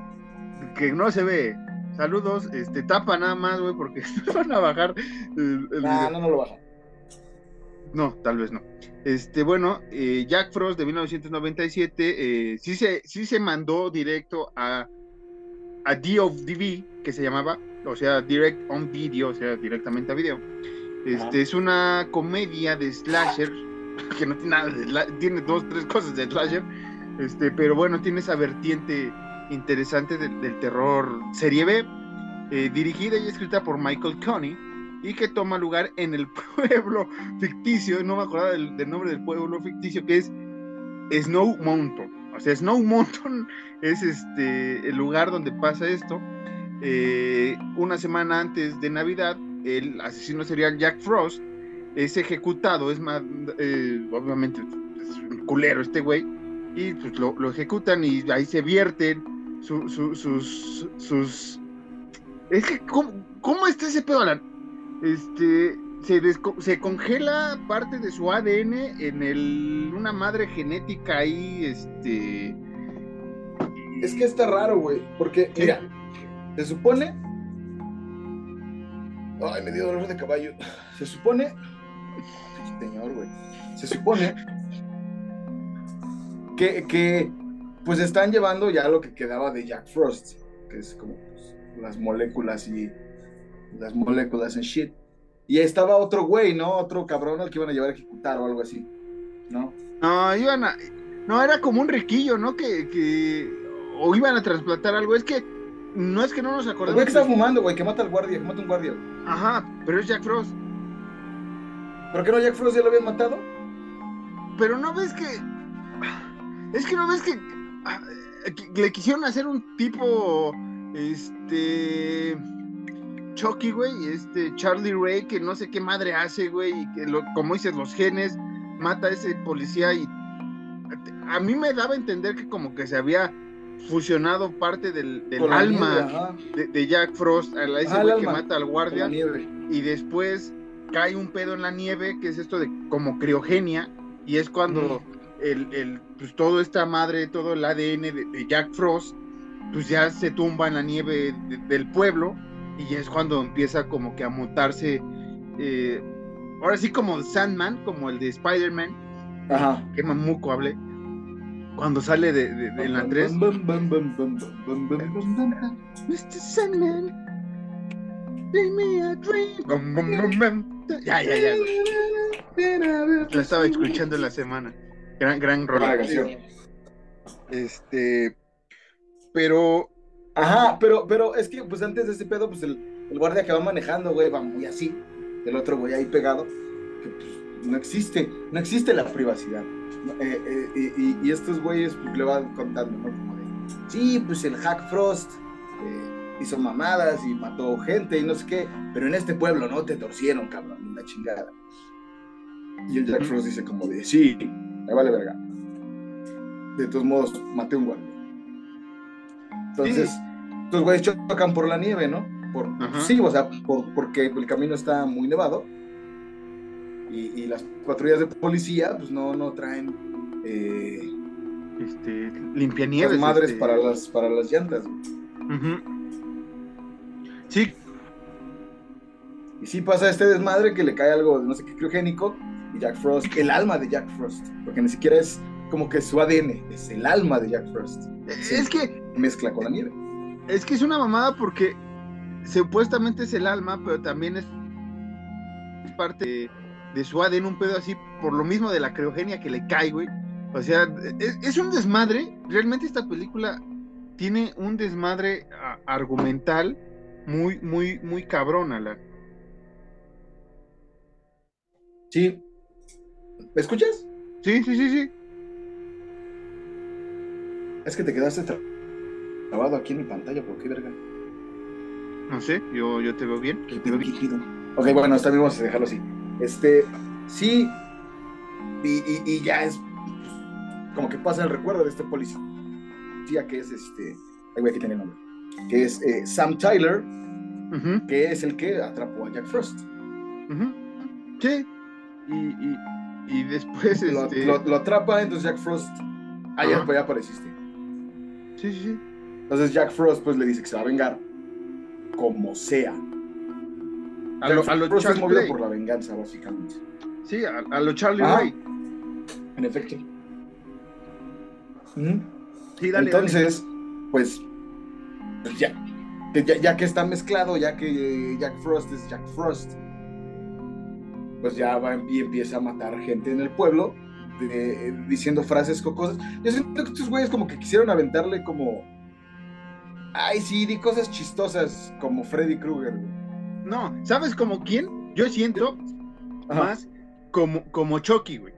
Que no se ve. Saludos, este, tapa nada más, güey, porque van a bajar el, no, no lo bajan. No, tal vez no. Este, bueno, eh, Jack Frost de 1997 eh, sí, se, sí se mandó directo a, a DOV, que se llamaba, o sea, Direct on Video, o sea, directamente a video. Este, es una comedia de slasher que no tiene nada tiene dos, tres cosas de slasher, este, pero bueno, tiene esa vertiente interesante del terror serie B, eh, dirigida y escrita por Michael Coney, y que toma lugar en el pueblo ficticio, no me acuerdo del, nombre del pueblo ficticio, que es Snow Mountain. O sea, Snow Mountain es este, el lugar donde pasa esto. Eh, una semana antes de Navidad, el asesino serial Jack Frost es ejecutado, es más, eh, obviamente es un culero este güey, y pues lo, ejecutan y ahí se vierten sus, sus, Es que, ¿cómo, ¿Cómo está ese pedo, Alan? Este, se, se congela parte de su ADN en el, una madre genética ahí, este... Es que está raro, güey. Porque, mira, se supone. Ay, me dio dolor de caballo. Se supone. Señor, güey. Se supone que, que pues están llevando ya lo que quedaba de Jack Frost, que es como pues, las moléculas y las moléculas en shit. Y estaba otro güey, ¿no? Otro cabrón al que iban a llevar a ejecutar o algo así, ¿no? No, iban a... No, era como un riquillo, ¿no? Que, que... O iban a trasplantar algo. Es que... No es que no nos El acordemos. güey que está fumando, güey, que mata al guardia, que mata a un guardia. güey. Ajá, pero es Jack Frost. ¿Por qué no Jack Frost ya lo habían matado? Pero no ves que. Es que no ves que, ah, que le quisieron hacer un tipo. Este. Chucky, güey. Este Charlie Ray, que no sé qué madre hace, güey. Y que, lo- como dices, los genes. Mata a ese policía y. A mí me daba a entender que como que se había fusionado parte del, alma nieve, de, de Jack Frost a la- ese el güey que mata al guardia y después cae un pedo en la nieve, que es esto de como criogenia, y es cuando el, el, pues todo esta madre, todo el ADN de, de Jack Frost, pues ya se tumba en la nieve de- del pueblo, y es cuando empieza como que a mutarse, eh, ahora sí como Sandman, como el de Spider-Man, Ajá. que mamuco hable, cuando sale de, de- de la 3, Mr. Sandman, me a bum. Ya, ya, ya. Lo estaba escuchando la semana. Gran, gran canción. Este. Pero. Ajá, pero, pero es que pues antes de ese pedo, pues el, el guardia que va manejando, güey, va muy así. El otro güey ahí pegado. Que pues no existe, no existe la privacidad. Eh, eh, y, estos güeyes pues, le van contando, ¿no? Como de, sí, pues el Hack Frost eh, hizo mamadas y mató gente y no sé qué, pero en este pueblo no te torcieron, cabrón, la chingada. Y el Jack. Frost dice como de, sí, me vale verga. De todos modos, maté un guardia. Entonces, estos güeyes chocan por la nieve, ¿no? Por, Ajá. sí, o sea, por- porque el camino está muy nevado. Y, y las patrullas de policía, pues no, no traen eh, Este. Limpianieves. madres este, para, las, para las llantas. Sí, Y sí pasa este desmadre que le cae algo de no sé qué criogénico. Y Jack Frost, el alma de Jack Frost. Porque ni siquiera es como que su ADN, es el alma de Jack Frost. Sí. es que. Mezcla con la nieve. Es que es una mamada porque supuestamente es el alma, pero también es parte de, de su ADN, un pedo así, por lo mismo de la criogenia que le cae, güey. O sea, es, es un desmadre. Realmente esta película tiene un desmadre a- argumental muy, muy, muy cabrón, Alan. Sí. ¿Me escuchas? Sí, sí, sí, sí. Es que te quedaste tra- trabado aquí en mi pantalla, ¿por qué verga? No sé, yo, yo te veo bien. Te veo líquido. Ok, bueno, está bien, vamos a dejarlo así. Este, sí, y, y- y ya es como que pasa el recuerdo de este policía que es este, ay, güey, aquí tiene el nombre, que es eh, Sam Tyler, Ujú, que es el que atrapó a Jack Frost. ujú. Sí. Y, y, y después, Lo, este... lo- lo atrapa, entonces Jack Frost, ah, ya, Ajá. pues ya apareciste. Sí, sí, sí. Entonces Jack Frost pues le dice que se va a vengar, como sea. A lo, Jack a lo Frost es movido por la venganza, básicamente. Sí, a, a lo Charlie. Ray. En efecto. Sí, dale, Entonces, pues, pues ya, que ya, ya que está mezclado, ya que Jack Frost es Jack Frost, pues ya va y empieza a matar gente en el pueblo, de- diciendo frases cosas. Yo siento que estos güeyes como que quisieron aventarle como, ay, sí, di cosas chistosas como Freddy Krueger. güey. No, ¿sabes como quién? Yo siento Ajá. más como, como Chucky, güey.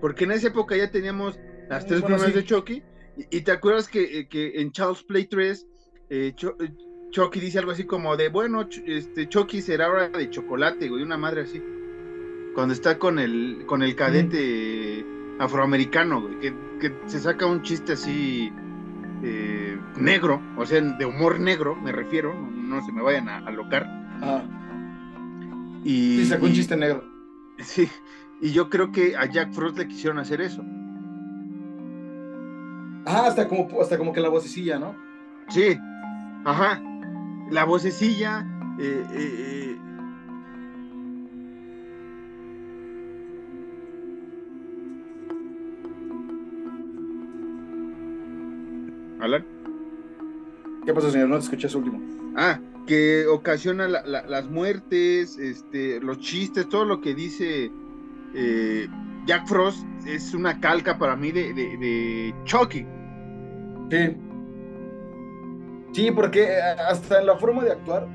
Porque en esa época ya teníamos las tres bueno, primeras sí. de Chucky. Y, y te acuerdas que, eh, que en Charles Play 3, eh, eh, Chucky dice algo así como de, bueno, Ch- este, Chucky será ahora de chocolate, güey, una madre así. Cuando está con el, con el cadete afroamericano, güey, que, que se saca un chiste así eh, negro, o sea, de humor negro, me refiero, no, se me vayan a alocar. Ajá. Y, Sí, sacó un chiste negro. Sí, y yo creo que a Jack Frost le quisieron hacer eso. Ah, hasta como, hasta como que la vocecilla, ¿no? Sí, ajá. La vocecilla, eh, eh, Alan. ¿Qué pasó, señor? No te escuché su último. Ah, que ocasiona la- la- las muertes, este, los chistes, todo lo que dice eh, Jack Frost es una calca para mí de, de, de Chucky. Sí. Sí, porque eh, hasta en la forma de actuar,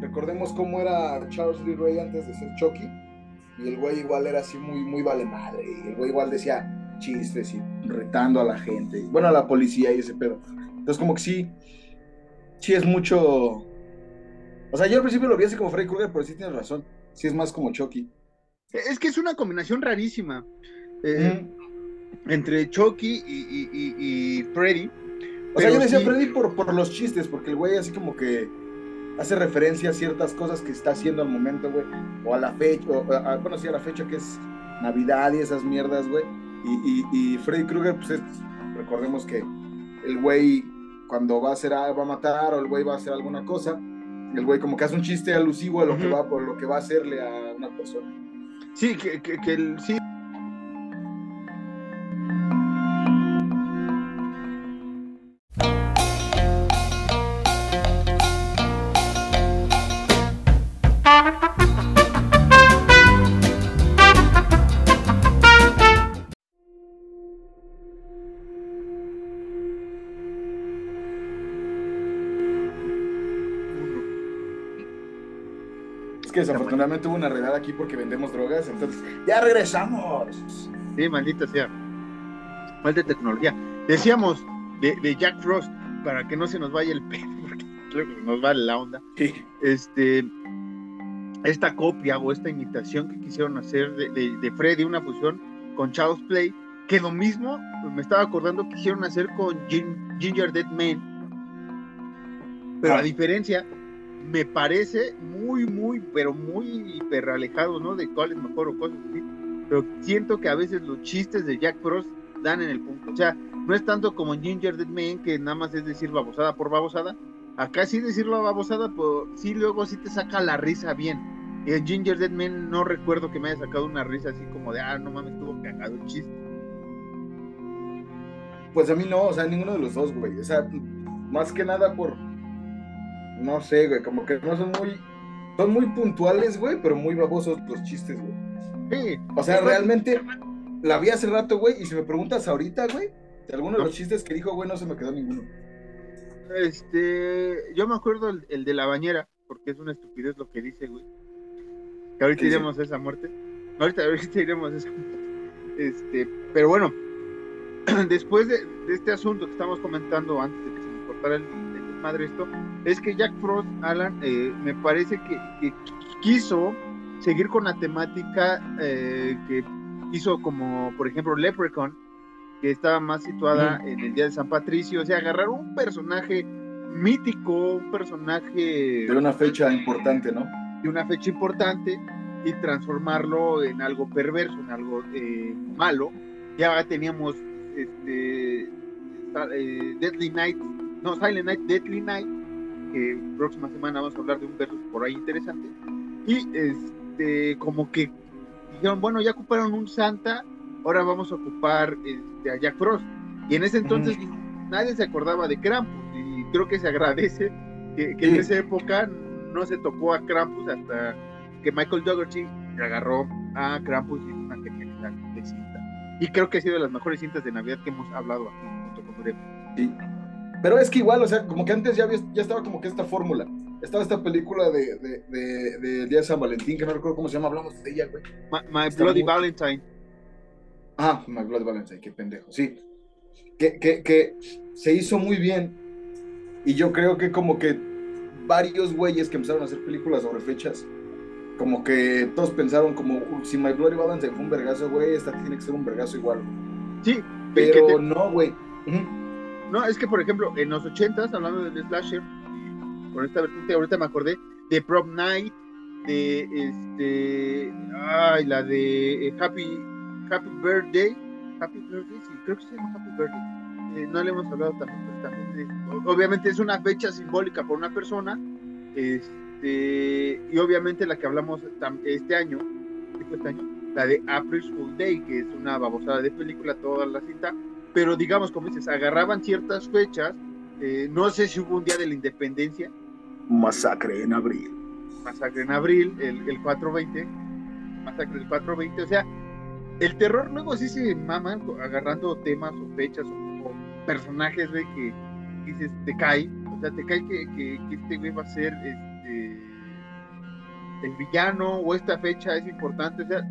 recordemos cómo era Charles Lee Ray antes de ser Chucky, y el güey igual era así muy, muy vale madre, y el güey igual decía chistes y retando a la gente, bueno, a la policía y ese pedo. Entonces, como que sí, sí es mucho. O sea, yo al principio lo vi así como Freddy Krueger, pero sí tienes razón, sí es más como Chucky. Es que es una combinación rarísima eh, entre Chucky y, y- y- y Freddy. O sea, yo decía sí- Freddy por, por los chistes, porque el güey así como que hace referencia a ciertas cosas que está haciendo al momento, güey, o a la fecha, o a- a- bueno, sí, a la fecha que es Navidad y esas mierdas, güey. Y, y, y Freddy Krueger, pues es- recordemos que el güey cuando va a hacer, a- va a matar o el güey va a hacer alguna cosa, el güey como que hace un chiste alusivo a lo, que, va, por lo que va a hacerle a una persona. Sí, que, que- que el, sí. Desafortunadamente hubo una redada aquí porque vendemos drogas, entonces ya regresamos. Sí, maldita sea. Falta de tecnología. Decíamos de, de Jack Frost, para que no se nos vaya el pedo, porque luego se nos va la onda. Sí. Este, esta copia o esta imitación que quisieron hacer de, de, de Freddy, una fusión con Child's Play, que lo mismo, pues, me estaba acordando, quisieron hacer con Gin- Ginger Dead Man. Pero Ah. a diferencia, me parece muy, muy, pero muy hiper alejado, ¿no? De cuál es mejor o cosas así. Pero siento que a veces los chistes de Jack Frost dan en el punto. O sea, no es tanto como en Ginger Dead Man, que nada más es decir babosada por babosada. Acá sí decirlo babosada, pero sí luego sí te saca la risa bien. En Ginger Dead Man no recuerdo que me haya sacado una risa así como de, ah, no mames, estuvo cagado el chiste. Pues a mí no, o sea, ninguno de los dos, güey. O sea, más que nada por. No sé, güey, como que no son muy. Son muy puntuales, güey, pero muy babosos los chistes, güey. Sí, O sea, realmente la vi hace rato, güey, y si me preguntas ahorita, güey, de alguno de los chistes que dijo, güey, no se me quedó ninguno. Este, yo me acuerdo el, el de la bañera, porque es una estupidez lo que dice, güey. Que ahorita iremos a esa muerte. Ahorita, ahorita iremos a esa muerte. Este, pero bueno, después de, de este asunto que estamos comentando antes de que se nos cortara el, el desmadre esto, es que Jack Frost, Alan, eh, me parece que, que quiso seguir con la temática eh, que hizo como, por ejemplo, Leprechaun, que estaba más situada en el Día de San Patricio, o sea, agarrar un personaje mítico, un personaje De una fecha importante, ¿no? de una fecha importante y transformarlo en algo perverso, en algo eh, malo. Ya teníamos este, eh, Deadly Night, no, Silent Night, Deadly Night, que próxima semana vamos a hablar de un verso por ahí interesante. Y este, como que dijeron, bueno, ya ocuparon un Santa, ahora vamos a ocupar este, a Jack Frost. Y en ese entonces nadie se acordaba de Krampus y creo que se agradece que, que en esa época no se tocó a Krampus hasta que Michael Dougherty agarró a Krampus y hizo una genialidad de cinta. Y creo que ha sido de las mejores cintas de Navidad que hemos hablado aquí junto con. Sí. Pero es que igual, o sea, como que antes ya, había- ya estaba como que esta fórmula. Estaba esta película de, de, de, de Día de San Valentín, que no recuerdo cómo se llama, hablamos de ella, güey. My, My Bloody muy- Valentine. Ah, My Blood Valentine, qué pendejo, sí. Que, que, que se hizo muy bien. Y yo creo que como que varios güeyes que empezaron a hacer películas sobre fechas, como que todos pensaron como, "Uh, si My Bloody Valentine fue un vergazo, güey, esta tiene que ser un vergazo igual. Sí, Pero te- no, güey. Ujú. No, es que, por ejemplo, en los ochentas, hablando del slasher, con esta vertiente, ahorita me acordé de Prom Night, de este, ay, la de eh, Happy, Happy Birthday, Happy Birthday, sí, creo que se llama Happy Birthday. Eh, no le hemos hablado también, pero también de- obviamente es una fecha simbólica por una persona, este, y obviamente la que hablamos este año, ¿qué fue este año? La de April Fool Day, que es una babosada de película, toda la cita, pero digamos, como dices, agarraban ciertas fechas, eh, no sé si hubo un día de la independencia, Masacre en abril. masacre en abril, el, el 420, masacre del 420, o sea, el terror luego sí se maman agarrando temas o fechas o, o personajes güey, que dices, te cae, o sea, te cae que, que, que este güey va a ser este, el villano o esta fecha es importante, o sea,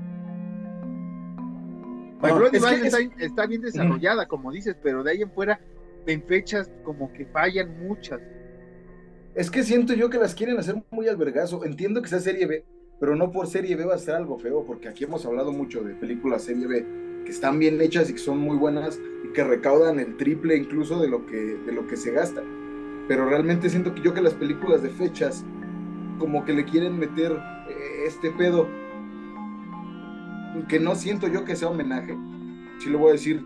My No, Bloody es que Valentine es- está bien desarrollada, como dices, pero de ahí en fuera, en fechas como que fallan muchas. Es que siento yo que las quieren hacer muy albergazo. Entiendo que sea serie B, pero no por serie B va a ser algo feo, porque aquí hemos hablado mucho de películas serie B que están bien hechas y que son muy buenas y que recaudan el triple incluso de lo que, de lo que se gasta. Pero realmente siento que yo que las películas de fechas como que le quieren meter eh, este pedo que no siento yo que sea homenaje. Sí lo voy a decir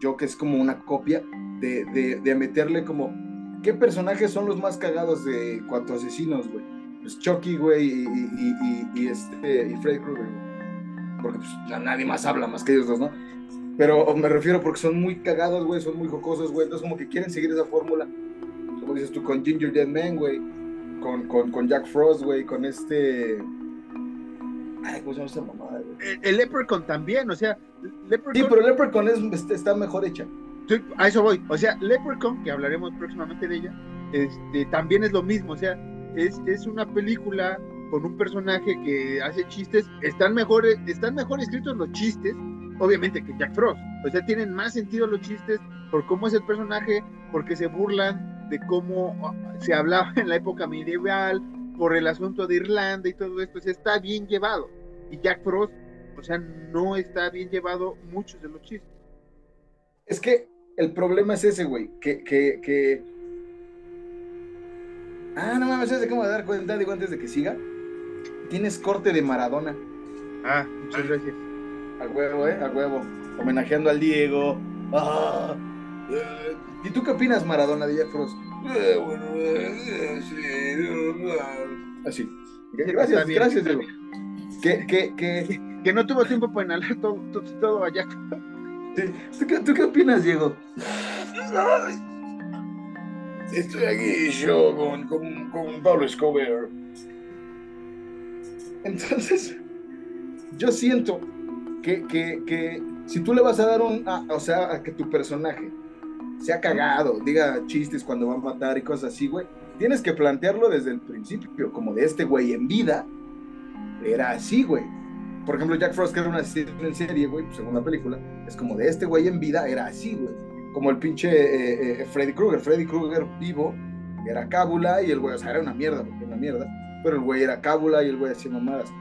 yo que es como una copia de, de, de meterle como ¿Qué personajes son los más cagados de cuatro asesinos, güey? Pues Chucky, güey, y, y, y, y este, y Freddy Krueger. Porque pues na- nadie más habla más que ellos dos, ¿no? Pero me refiero porque son muy cagados, güey, son muy jocosos, güey. Entonces como que quieren seguir esa fórmula. Como dices tú, con Ginger Dead Man, güey. Con, con, con Jack Frost, güey, con este... Ay, ¿cómo se llama esta mamada, güey? El, el Leprechaun también, o sea, Leprechaun... Sí, pero Leprechaun es, este, está mejor hecha. A eso voy. O sea, Leprechaun, que hablaremos próximamente de ella, este, también es lo mismo. O sea, es, es una película con un personaje que hace chistes. Están mejor, están mejor escritos los chistes, obviamente, que Jack Frost. O sea, tienen más sentido los chistes por cómo es el personaje, porque se burlan de cómo ah, se hablaba en la época medieval, por el asunto de Irlanda y todo esto. O sea, está bien llevado. Y Jack Frost, o sea, no está bien llevado muchos de los chistes. Es que el problema es ese, güey, que, que, que... Ah, no mames, ¿sabes de qué me voy a dar cuenta? Digo, antes de que siga. Tienes corte de Maradona. Ah, muchas gracias. A huevo, ¿eh? A huevo. Homenajeando al Diego. Ah, eh, ¿Y tú qué opinas, Maradona, de Jack Frost? Eh, eh, sí. Así. Gracias, gracias, Diego. Que, que, que... Que no tuvo tiempo para inhalar todo, todo, todo allá. ¿Tú, qué, tú qué opinas, Diego? Estoy aquí yo con, con, con Pablo Escobar. Entonces, yo siento que, que, que si tú le vas a dar un, a- o sea, a que tu personaje sea cagado, diga chistes cuando va a matar y cosas así, güey, tienes que plantearlo desde el principio, como de este güey en vida, era así, güey. Por ejemplo, Jack Frost, que era un asesino en serie, güey, pues, segunda película, es como de este güey en vida era así, güey. Como el pinche eh, eh, Freddy Krueger. Freddy Krueger vivo era cábula y el güey, o sea, era una mierda, porque era una mierda. Pero el güey era cábula y el güey hacía mamadas.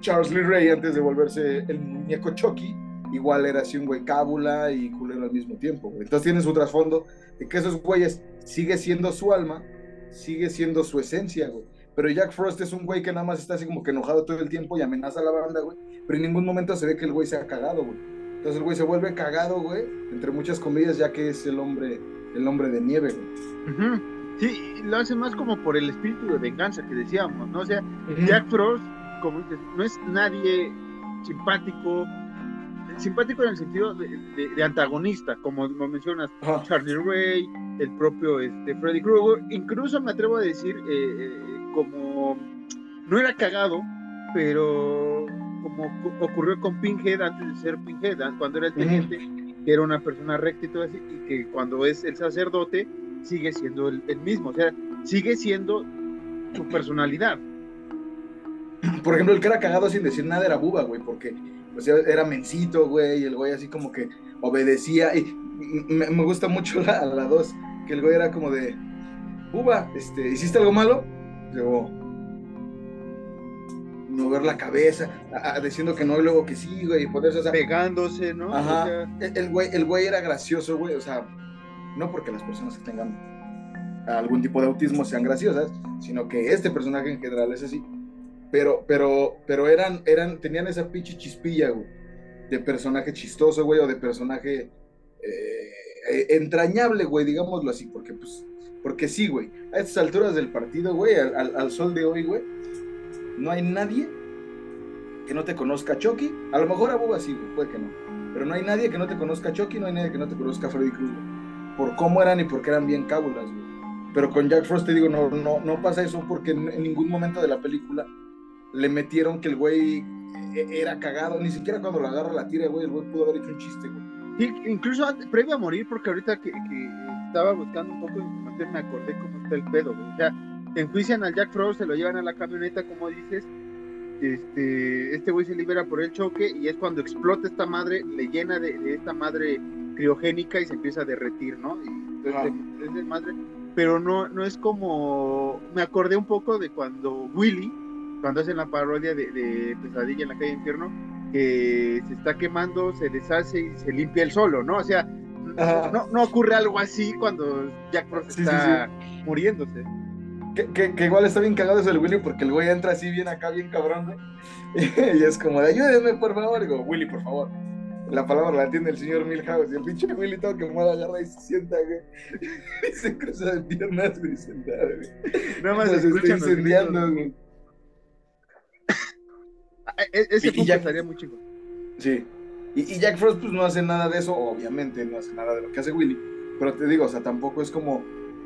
Charles Lee Ray, antes de volverse el muñeco Chucky, igual era así un güey cábula y culero al mismo tiempo, güey. Entonces tiene su trasfondo de que esos güeyes sigue siendo su alma, sigue siendo su esencia, güey. Pero Jack Frost es un güey que nada más está así como que enojado todo el tiempo y amenaza a la banda, güey. Pero en ningún momento se ve que el güey se ha cagado, güey. Entonces el güey se vuelve cagado, güey, entre muchas comillas, ya que es el hombre, el hombre de nieve, güey. Sí, y lo hace más como por el espíritu de venganza que decíamos, ¿no? O sea, Jack Frost, como dices, no es nadie simpático, simpático en el sentido de, de- de antagonista, como lo mencionas. Charlie Ray, el propio este, Freddy Krueger, incluso me atrevo a decir, eh, eh, como no era cagado, pero como cu- ocurrió con Pinhead antes de ser Pinhead, ¿ah? cuando era el teniente, que era una persona recta y todo así, y que cuando es el sacerdote sigue siendo el, el mismo, o sea, sigue siendo su personalidad. Por ejemplo, el que era cagado sin decir nada era Buba, güey, porque o sea, era mencito, güey, y el güey así como que obedecía. Y me, me gusta mucho la, la dos, que el güey era como de, Buba, este, ¿hiciste algo malo? Luego, mover la cabeza, a- a- diciendo que no, y luego que sí, güey, y ponerse, o sea, pegándose, ¿no? Ajá. O sea, el, el güey, el güey era gracioso, güey, o sea, No porque las personas que tengan algún tipo de autismo sean graciosas, sino que este personaje en general es así. Pero, pero, pero eran, eran, tenían esa pinche chispilla, güey, de personaje chistoso, güey, o de personaje eh, entrañable, güey, digámoslo así, porque pues, porque sí, güey, a estas alturas del partido, güey, al, al, sol de hoy, güey, no hay nadie que no te conozca Chucky, a lo mejor a Boba sí, güey, puede que no, pero no hay nadie que no te conozca Chucky, no hay nadie que no te conozca Freddy Krueger, por cómo eran y porque eran bien cábulas, güey. Pero con Jack Frost te digo, no, no, no pasa eso porque en ningún momento de la película le metieron que el güey e, era cagado, ni siquiera cuando lo agarra la tira, güey, el güey pudo haber hecho un chiste, güey. Incluso antes, previo a morir, porque ahorita que, que, estaba buscando un poco de información me acordé cómo está el pedo, güey. O sea, enjuician al Jack Frost, se lo llevan a la camioneta, como dices, este, este güey se libera por el choque y es cuando explota esta madre, le llena de, de esta madre criogénica y se empieza a derretir, ¿no? Y entonces es de madre, pero no, no es como, me acordé un poco de cuando Willy, cuando hacen la parodia de, de Pesadilla en la calle Infierno, que se está quemando, se deshace y se limpia el solo, ¿no? O sea, no, no, ocurre algo así cuando Jack Frost sí, está sí, sí. muriéndose. Que, que, que, igual está bien cagado ese el Willy porque el güey entra así bien acá, bien cabrón, güey. Y es como de ayúdenme, por favor. Digo, Willy, por favor. La palabra la entiende el señor Milhouse. Y el pinche Willy todo que mueve, agarra y se sienta, güey. Y se cruza de piernas, güey, sentado, güey. Nada más se está incendiando, güey. E-, ese punto estaría muy chico. Sí. Y, y, Jack Frost pues no hace nada de eso, obviamente no hace nada de lo que hace Willy. Pero te digo, o sea, tampoco es como,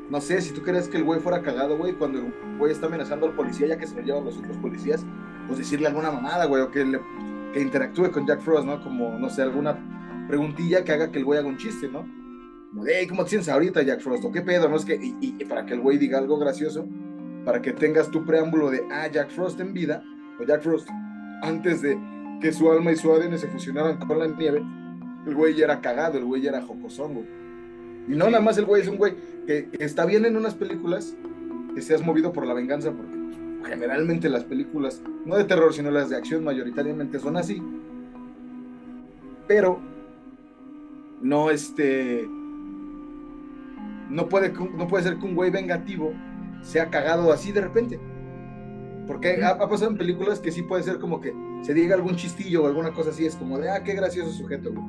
no sé, si tú crees que el güey fuera cagado, güey, cuando el güey está amenazando al policía ya que se lo llevan los otros policías, pues decirle alguna mamada, güey, o que, le, que interactúe con Jack Frost, ¿no? Como, no sé, alguna preguntilla que haga que el güey haga un chiste, ¿no? Como hey, ¿cómo te sientes ahorita, Jack Frost? ¿O qué pedo? ¿No? Es que, y, y para que el güey diga algo gracioso, para que tengas tu preámbulo de, ah, Jack Frost en vida, Jack Frost antes de que su alma y su ADN se fusionaran con la nieve, el güey ya era cagado, el güey ya era jocosón, güey. Y no, nada más el güey es un güey que, que, está bien en unas películas, que seas movido por la venganza, porque generalmente las películas, no de terror, sino las de acción mayoritariamente son así. Pero, no este... No puede, no puede ser que un güey vengativo sea cagado así de repente. Porque ha, ha, pasado en películas que sí puede ser como que se diga algún chistillo o alguna cosa así, es como de, ah, qué gracioso sujeto, güey.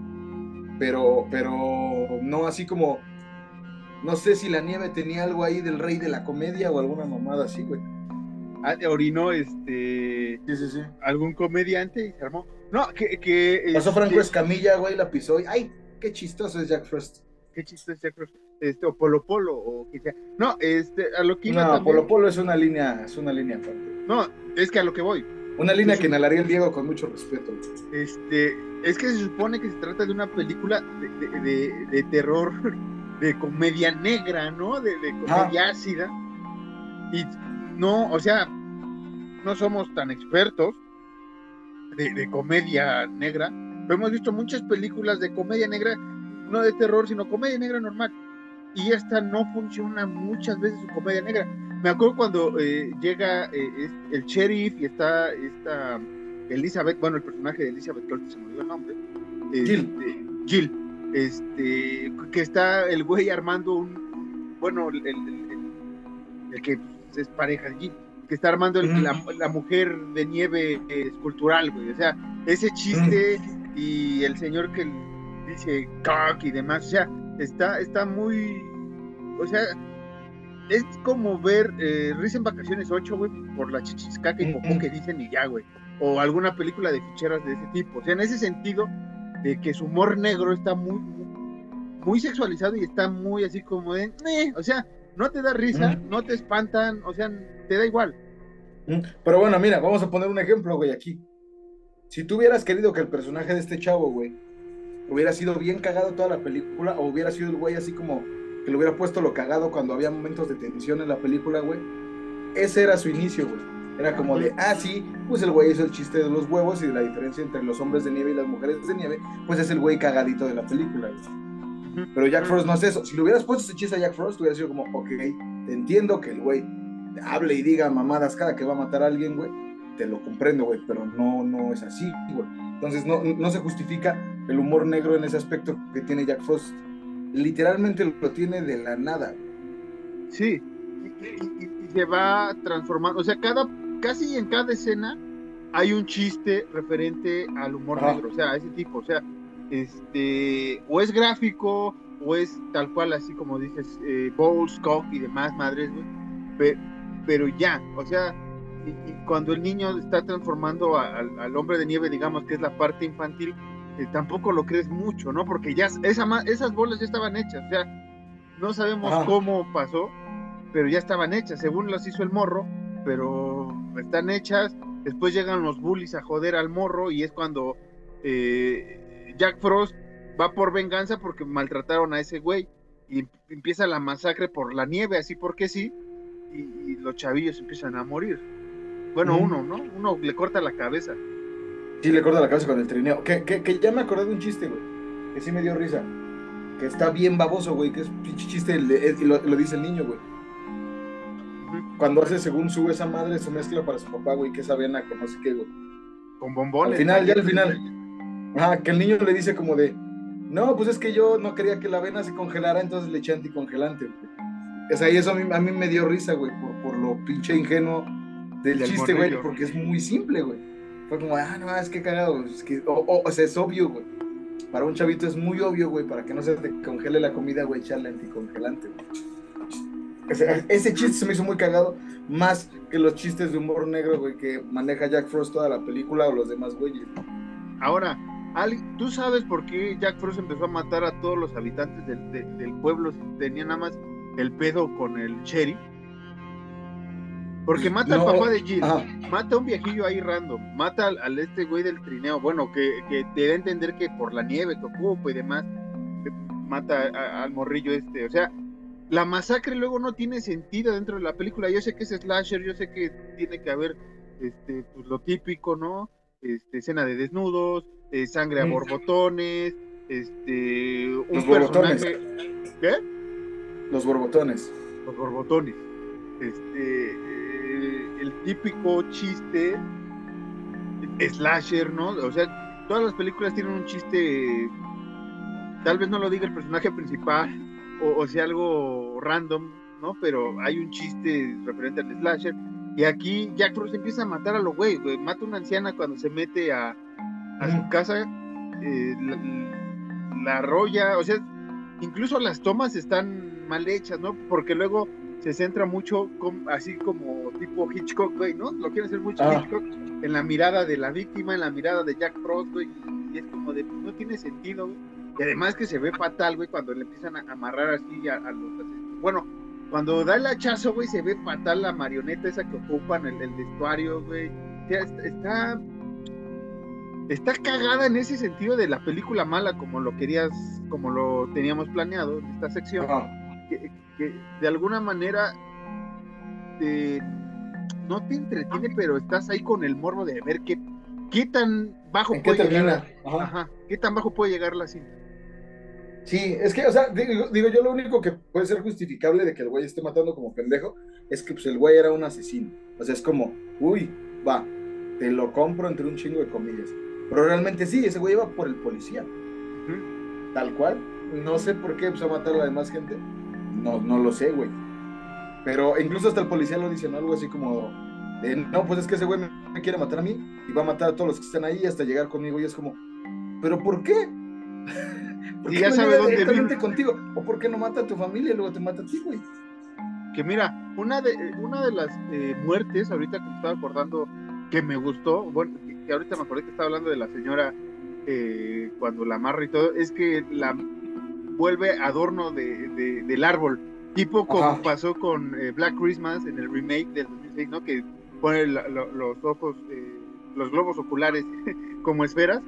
Pero, pero no así como, no sé si la nieve tenía algo ahí del rey de la comedia o alguna mamada así, güey. Ah, orinó este. Sí, sí, sí. Algún comediante y se armó. No, que. que Pasó este... Franco Escamilla, güey, la pisó y, ay, qué chistoso es Jack Frost. Qué chistoso es Jack Frost. Este, o Polo Polo, o que sea. No, este, a lo que No, también... Polo Polo es una línea, es una línea aparte. No, es que a lo que voy. Una línea que inhalaría el Diego con mucho respeto. Este, es que se supone que se trata de una película de, de, de, de terror, de comedia negra, ¿no? De, comedia ah. ácida. Y no, o sea, no somos tan expertos de, comedia negra, pero hemos visto muchas películas de comedia negra, no de terror, sino comedia negra normal. Y esta no funciona muchas veces su comedia negra me acuerdo cuando eh, llega eh, el sheriff y está esta Elizabeth, bueno, el personaje de Elizabeth, que se me olvidó el nombre. Jill. Este, Jill. Este, que está el güey armando un, bueno, el, el, el, el que es pareja de Jill, que está armando mm. la, la, mujer de nieve escultural, güey. O sea, ese chiste mm. y el señor que dice cock y demás, o sea, está, está muy, o sea, es como ver eh, Risa en Vacaciones 8, güey, por la chichiscaca y popó que dicen y ya, güey. O alguna película de ficheras de ese tipo. O sea, en ese sentido, de que su humor negro está muy, muy sexualizado y está muy así como de, eh, o sea, no te da risa, no te espantan, o sea, te da igual. Pero bueno, mira, vamos a poner un ejemplo, güey, aquí. Si tú hubieras querido que el personaje de este chavo, güey, hubiera sido bien cagado toda la película, o hubiera sido el güey así como que le hubiera puesto lo cagado cuando había momentos de tensión en la película, güey. Ese era su inicio, güey. Era como de, ah, sí, pues el güey hizo el chiste de los huevos y de la diferencia entre los hombres de nieve y las mujeres de nieve, pues es el güey cagadito de la película, güey. Pero Jack Frost no es eso. Si le hubieras puesto ese chiste a Jack Frost, hubiera sido como, ok, te entiendo que el güey hable y diga mamadas cada que va a matar a alguien, güey. Te lo comprendo, güey, pero no, no es así, güey. Entonces no, no se justifica el humor negro en ese aspecto que tiene Jack Frost. Literalmente lo tiene de la nada. Sí, y, se va transformando, o sea, cada, casi en cada escena hay un chiste referente al humor negro, o sea, a ese tipo, o sea, este, o es gráfico, o es tal cual, así como dices, eh, Bowls, Cock y demás madres, güey, pero, ya, o sea, y, cuando el niño está transformando al hombre de nieve, digamos que es la parte infantil, eh, tampoco lo crees mucho, ¿no? Porque ya esa, esas bolas ya estaban hechas, o sea, no sabemos cómo pasó, pero ya estaban hechas, según las hizo el morro, pero están hechas, después llegan los bullies a joder al morro y es cuando eh, Jack Frost va por venganza porque maltrataron a ese güey y empieza la masacre por la nieve, así porque sí, y, los chavillos empiezan a morir. Bueno, uno, ¿no? Uno le corta la cabeza. Sí, le corta la cabeza con el trineo. Que, que, ya me acordé de un chiste, güey. Que sí me dio risa. Que está bien baboso, güey. Que es pinche chiste. Y lo, dice el niño, güey. Cuando hace, según sube esa madre, su mezcla para su papá, güey. Que es avena con no sé qué, güey. Con bombones. Al final, ya al final. Ajá, que el niño le dice como de. No, pues es que yo no quería que la avena se congelara, entonces le eché anticongelante, güey. O sea, y eso a mí, a mí me dio risa, güey, por, por lo pinche ingenuo del chiste, güey, porque es muy simple, güey. Fue como, ah, no, es que cagado. Es que, o, sea, es obvio, güey. Para un chavito es muy obvio, güey, para que no se te congele la comida, güey, echarle anticongelante, güey. Ese, chiste se me hizo muy cagado, más que los chistes de humor negro, güey, que maneja Jack Frost toda la película o los demás güeyes. Ahora, Ali, ¿tú sabes por qué Jack Frost empezó a matar a todos los habitantes del, del pueblo? Tenía nada más el pedo con el Cherry porque mata al papá de Jill, mata a un viejillo ahí random, mata al, este güey del trineo, bueno, que, que te da a entender que por la nieve que ocupa y demás, mata al morrillo este, o sea, la masacre luego no tiene sentido dentro de la película, yo sé que es slasher, yo sé que tiene que haber este, pues, lo típico, ¿no? Este, escena de desnudos, eh, sangre a borbotones, este, un Los personaje... Borbotones. ¿Qué? Los borbotones. Los borbotones. Este, el típico chiste slasher, ¿no? O sea, todas las películas tienen un chiste, tal vez no lo diga el personaje principal, o, sea algo random, ¿no? Pero hay un chiste referente al slasher. Y aquí Jack Frost empieza a matar a los güey, Mata a una anciana cuando se mete a, su casa, eh, la, la arrolla, o sea, incluso las tomas están mal hechas, ¿no? Porque luego se centra mucho así como tipo Hitchcock, güey, ¿no? Lo quiere hacer mucho ah. Hitchcock en la mirada de la víctima, en la mirada de Jack Frost, güey, y es como de, no tiene sentido, güey. Y además que se ve fatal, güey, cuando le empiezan a amarrar así a, los... Bueno, cuando da el hachazo, güey, se ve fatal la marioneta esa que ocupan, el, el vestuario, güey. O sea, está, está cagada en ese sentido de la película mala como lo querías, como lo teníamos planeado en esta sección que de alguna manera no te entretiene, pero estás ahí con el morbo de ver qué, qué tan bajo puede llegar. qué tan bajo puede llegar la cinta. Sí, es que, o sea, digo, yo lo único que puede ser justificable de que el güey esté matando como pendejo es que pues el güey era un asesino. O sea, es como, uy, va, te lo compro entre un chingo de comillas. Pero realmente sí, ese güey iba por el policía. Tal cual. No sé por qué empezó a matar a la demás gente. No, no lo sé, güey. Pero incluso hasta el policía lo dice, ¿no? Algo así como, no, pues es que ese güey me, quiere matar a mí y va a matar a todos los que están ahí hasta llegar conmigo. Y es como, ¿pero por qué? ¿Por qué ya no sabe dónde vive contigo. ¿O por qué no mata a tu familia y luego te mata a ti, güey? Que mira, una de, una de las eh, muertes, ahorita que me estaba acordando, que me gustó, bueno, que ahorita me acordé que estaba hablando de la señora eh, cuando la amarra y todo, es que la vuelve adorno de, del árbol, tipo como pasó con eh, Black Christmas en el remake del 2006, ¿no? Que pone los ojos, eh, los globos oculares como esferas.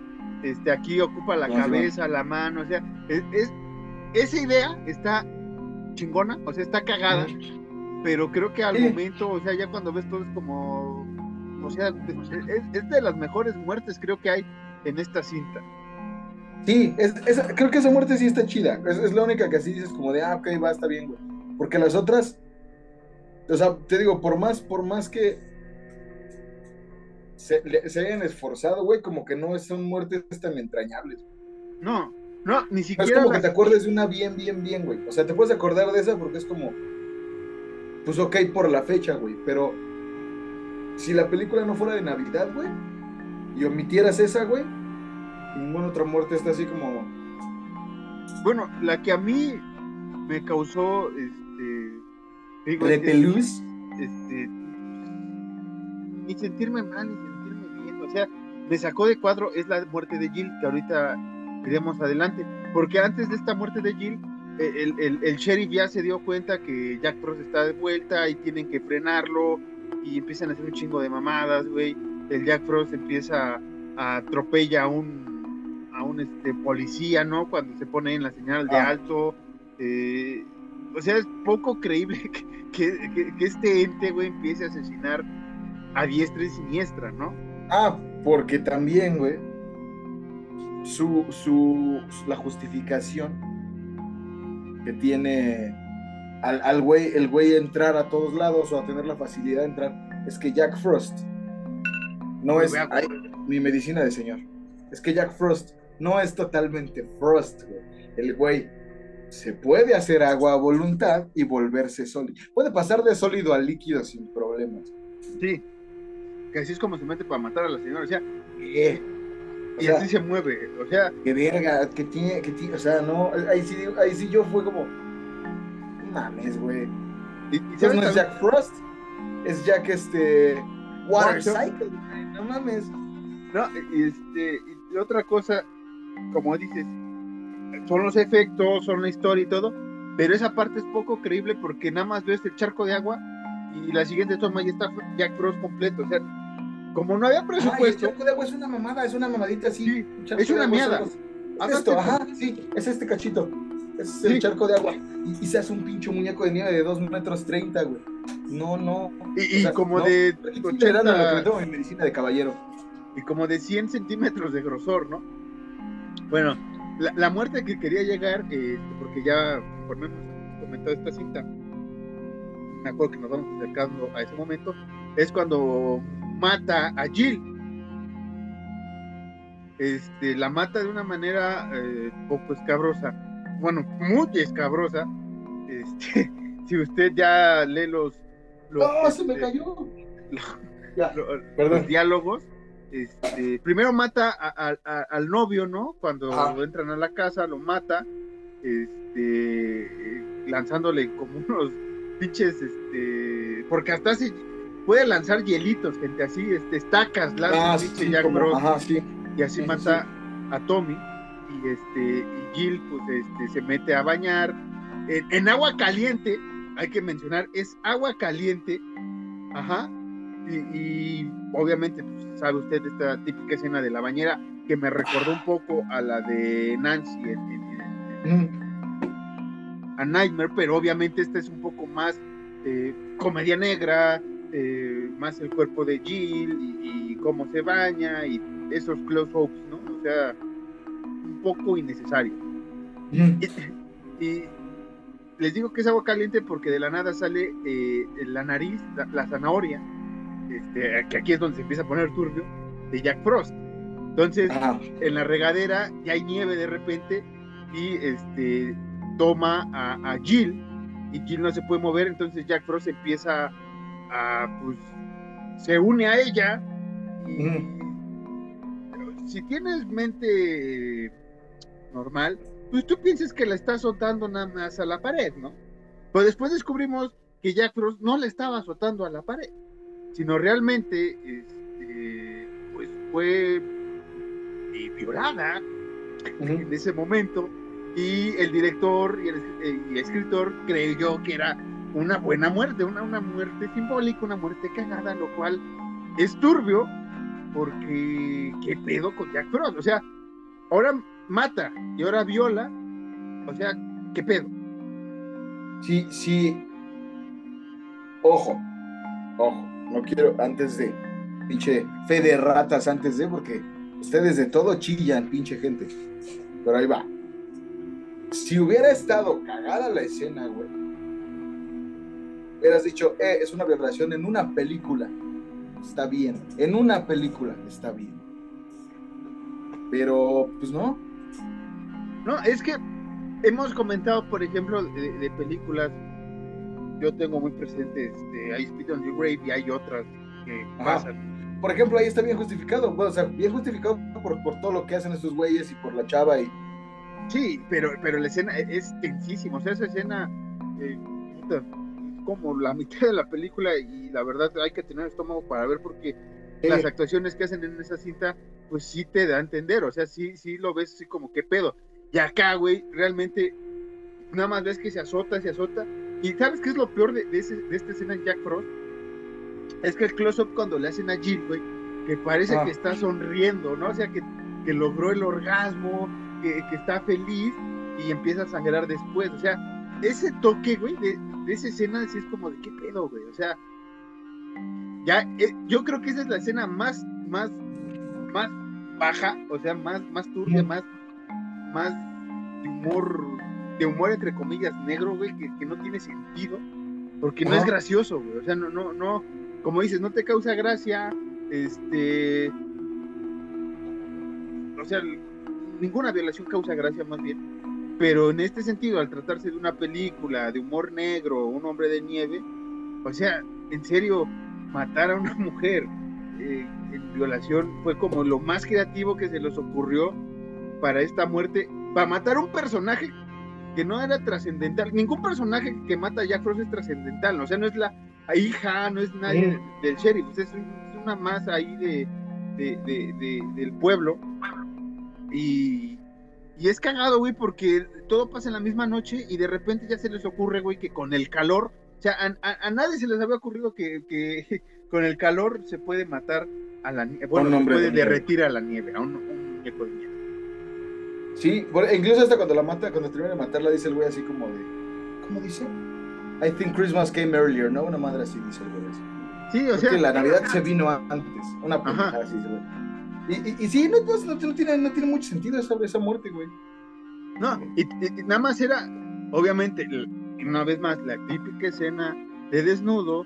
Este, aquí ocupa la cabeza, la mano, o sea, es, esa idea está chingona, o sea, está cagada, pero creo que al momento, o sea, ya cuando ves todo es como, o sea, es de las mejores muertes creo que hay en esta cinta. Sí, es, creo que esa muerte sí está chida. Es, la única que así dices como de, ah, ok, va, está bien, güey. Porque las otras, o sea, te digo, por más, por más que se, hayan esforzado, güey, como que no son muertes tan entrañables. No, No, ni Es siquiera. como que te acuerdes de una bien, bien, bien, güey. O sea, te puedes acordar de esa porque es como. Pues ok, por la fecha, güey. Pero si la película no fuera de Navidad, güey, y omitieras esa, güey, ninguna otra muerte está así como. Bueno, la que a mí me causó, este, digo, Repelús. este, ni sentirme mal, ni sentirme bien, o sea, me sacó de cuadro es la muerte de Jill, que ahorita iremos adelante, porque antes de esta muerte de Jill, eh, el, el- el sheriff ya se dio cuenta que Jack Frost está de vuelta y tienen que frenarlo y empiezan a hacer un chingo de mamadas, güey, el Jack Frost empieza a atropella a un, a un este, policía, ¿no? Cuando se pone en la señal de Ah. alto, eh, o sea, es poco creíble que, que- que- que este ente, güey, empiece a asesinar a diestra y siniestra, ¿no? Ah, porque también, güey, su, su, la justificación que tiene al, al güey, el güey entrar a todos lados o a tener la facilidad de entrar, es que Jack Frost no es ay, mi medicina de señor. Es que Jack Frost no es totalmente Frost, güey. El güey se puede hacer agua a voluntad y volverse sólido. Puede pasar de sólido a líquido sin problemas. Sí. Que así es como se mete para matar a la señora, o sea, Eh, o sea, así se mueve, o sea, que verga, que tiene, que tiene, o sea, no, ahí sí, ahí sí yo fue como, mames, güey. y, y Entonces ¿sabes no es? Jack Frost, es Jack este, Water. Cycle, no mames. No, y este, y otra cosa, como dices, son los efectos, son la historia y todo, pero esa parte es poco creíble porque nada más ves el charco de agua y la siguiente toma ya está Jack Frost completo, o sea, como no había Ay, el presupuesto, charco de agua es una mamada, es una mamadita así. Sí, es una mierda. Es esto, ajá, sí, es este cachito. Es Sí. el charco de agua. Y, y se hace un pinche muñeco de nieve de 2 metros 30, güey. No, no. y, o y sea, como no. de Aquí estoy generando lo que me 80, tomo mi medicina de caballero. y como de 100 centímetros de grosor, ¿no? Bueno, la, la muerte que quería llegar, este, porque ya conforme hemos comentado esta cinta, me acuerdo que nos vamos acercando a ese momento, es cuando mata a Jill. Este, la mata de una manera eh, poco escabrosa, bueno, muy escabrosa. Este, si usted ya lee los, los, ¡Oh, se me este, cayó! los diálogos. Este, primero mata a- a- a- al novio, ¿no? Cuando Ajá. entran a la casa, lo mata, este, lanzándole como unos pinches, este, porque hasta hace, puede lanzar hielitos, gente, así, este, estacas, lanza Ah, pinche sí, Jack como- Frost, ajá, sí. y así sí, sí, mata a Tommy, y este, y Jill, pues, este, se mete a bañar, en, en agua caliente, hay que mencionar, es agua caliente, ajá, y, y obviamente pues, sabe usted esta típica escena de la bañera que me recordó un poco a la de Nancy en, en- en- a Nightmare, pero obviamente esta es un poco más eh, comedia negra, eh, más el cuerpo de Jill y, y cómo se baña y esos close-ups, ¿no? O sea, un poco innecesario. Mm. Y, y les digo que es agua caliente porque de la nada sale eh, la nariz, la, la zanahoria, este, que aquí es donde se empieza a poner turbio, de Jack Frost. Entonces, Ajá. en la regadera ya hay nieve de repente y este toma a, a Jill y Jill no se puede mover, entonces Jack Frost empieza a pues se une a ella y si tienes mente normal, pues tú piensas que la está azotando nada más a la pared, ¿no? Pero después descubrimos que Jack Frost no le estaba azotando a la pared, sino realmente este, pues fue eh, violada en ese momento y el director y el, eh, y escritor creyó que era una buena muerte, una, una muerte simbólica, una muerte cagada, lo cual es turbio porque qué pedo con Jack Frost, o sea, ahora mata y ahora viola, o sea, qué pedo. Sí, sí. Ojo, ojo. No quiero antes de. Pinche fe de ratas antes de, porque ustedes de todo chillan, pinche gente. Pero ahí va. Si hubiera estado cagada la escena, güey. Hubieras dicho, eh, es una violación en una película. Está bien. En una película está bien. Pero, pues no. No, es que hemos comentado, por ejemplo, de, películas. Yo tengo muy presente este, hay Speed on the Grave y hay otras que pasan. Por ejemplo, ahí está bien justificado. Bueno, o sea, bien justificado por, por todo lo que hacen estos güeyes y por la chava y. Sí, pero, pero la escena es tensísima. O sea, esa escena. Eh, como la mitad de la película y la verdad hay que tener estómago para ver porque las actuaciones que hacen en esa cinta pues sí te da a entender, o sea, sí, sí lo ves así como, ¿qué pedo? Y acá, güey, realmente nada más ves que se azota, se azota. Y ¿sabes qué es lo peor de, de, esta escena en Jack Frost? Es que el close-up cuando le hacen a Jill, güey, que parece ah. que está sonriendo, ¿no? O sea, que, que logró el orgasmo, que, que, está feliz y empieza a sangrar después. O sea, ese toque, güey, de, de esa escena, sí es como de qué pedo, güey. O sea, ya, eh, yo creo que esa es la escena más, más más baja, o sea, más, más turbia, más, más de humor, de humor entre comillas negro, güey, que, no tiene sentido, porque no es gracioso, güey, o sea, no, no, no, como dices, no te causa gracia, este, o sea, ninguna violación causa gracia más bien, pero en este sentido, al tratarse de una película de humor negro, un hombre de nieve, o sea, en serio, matar a una mujer, eh, en violación fue como lo más creativo que se les ocurrió para esta muerte, para matar un personaje que no era trascendental. Ningún personaje que mata a Jack Frost es trascendental, o sea, no es la hija, no es nadie del sheriff, es, una más ahí de, del pueblo. Y, y es cagado, güey, porque todo pasa en la misma noche y de repente ya se les ocurre, güey, que con el calor, o sea, a, nadie se les había ocurrido que, que con el calor se puede matar a la nieve, bueno, se puede derretir a la nieve, a un, muñeco de nieve. Sí, incluso hasta cuando la mata, cuando termina de matarla, dice el güey así como de, ¿cómo dice? I think Christmas came earlier, ¿no? Una madre así dice el güey así. Sí, o sea. Que la Navidad se vino antes, una pendejada así, güey. Y, y, y, sí, no, no, no, tiene, no tiene mucho sentido esa, esa muerte, güey. No, y, nada más era, obviamente, una vez más, la típica escena de desnudo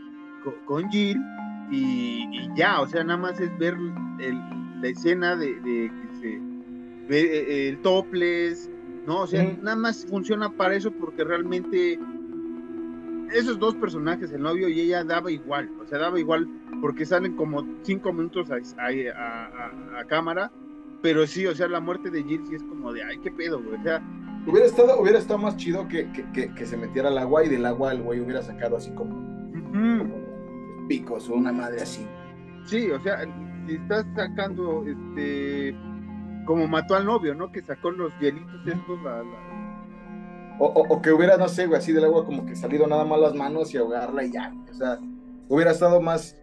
con Jill y, ya, o sea, nada más es ver la escena de, se eh, el topless, ¿no? O sea, nada más funciona para eso porque realmente esos dos personajes, el novio y ella, daba igual, o sea, daba igual porque salen como cinco minutos a, cámara, pero sí, o sea, la muerte de Jill sí es como de, ay, qué pedo, güey, o sea... Hubiera estado, hubiera estado más chido que, que, se metiera al agua y del agua el güey hubiera sacado así como picos o una madre así. Sí, o sea, si estás sacando, este, como mató al novio, ¿no? Que sacó los hielitos estos, O, que hubiera, no sé, güey, así del agua como que salido nada más las manos y ahogarla y ya, o sea, hubiera estado más,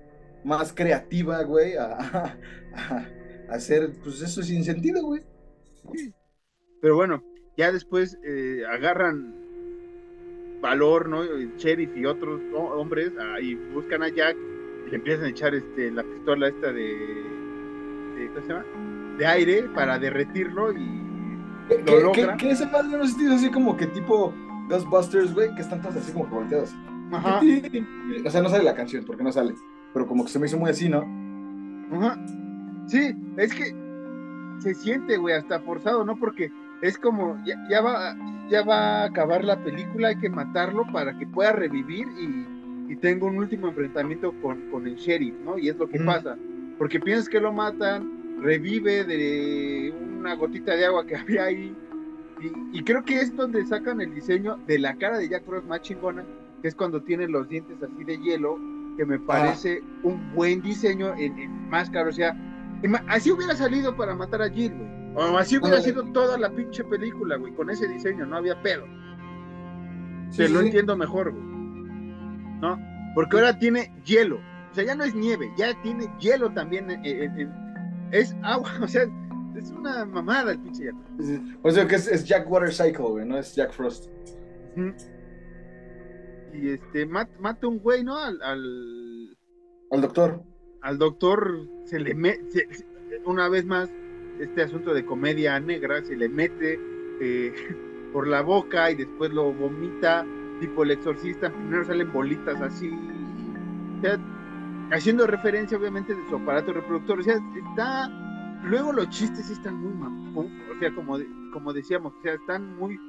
más creativa, güey, a, hacer, pues eso sin sentido, güey. Pero bueno, ya después eh, agarran Valor, ¿no? El sheriff y otros hombres y buscan a Jack y le empiezan a echar este, la pistola esta de, de ¿cómo se llama? De aire para derretirlo y lo logra. ¿Qué, ese padre no sentido así como que tipo Ghostbusters, güey, que están todos así como volteados. Ajá. O sea, no sale la canción porque no sale, pero como que se me hizo muy así, ¿no? Ajá. Sí, es que se siente, güey, hasta forzado, ¿no? Porque es como, ya, va, ya va a acabar la película, hay que matarlo para que pueda revivir y, y tenga un último enfrentamiento con, con, el sheriff, ¿no? Y es lo que pasa, porque piensas que lo matan, revive de una gotita de agua que había ahí, y, creo que es donde sacan el diseño de la cara de Jack Frost más chingona, que es cuando tiene los dientes así de hielo, que me parece un buen diseño en, en máscara, o sea, así hubiera salido para matar a Jill, güey o así hubiera sido toda la pinche película, güey, con ese diseño, no había pedo. Se lo entiendo mejor, güey. ¿No? Porque ahora tiene hielo. O sea, ya no es nieve, ya tiene hielo también. Es agua, o sea, es una mamada el pinche hielo. O sea, que es, Jack Water Cycle, güey, no es Jack Frost. Y este, mata un güey, ¿no? Al, al, doctor. Al doctor se le mete, una vez más, este asunto de comedia negra, se le mete eh, por la boca y después lo vomita, tipo el exorcista, primero salen bolitas así, haciendo referencia obviamente de su aparato reproductor, o sea, está, luego los chistes están muy o o sea, como, como decíamos, o sea, están muy,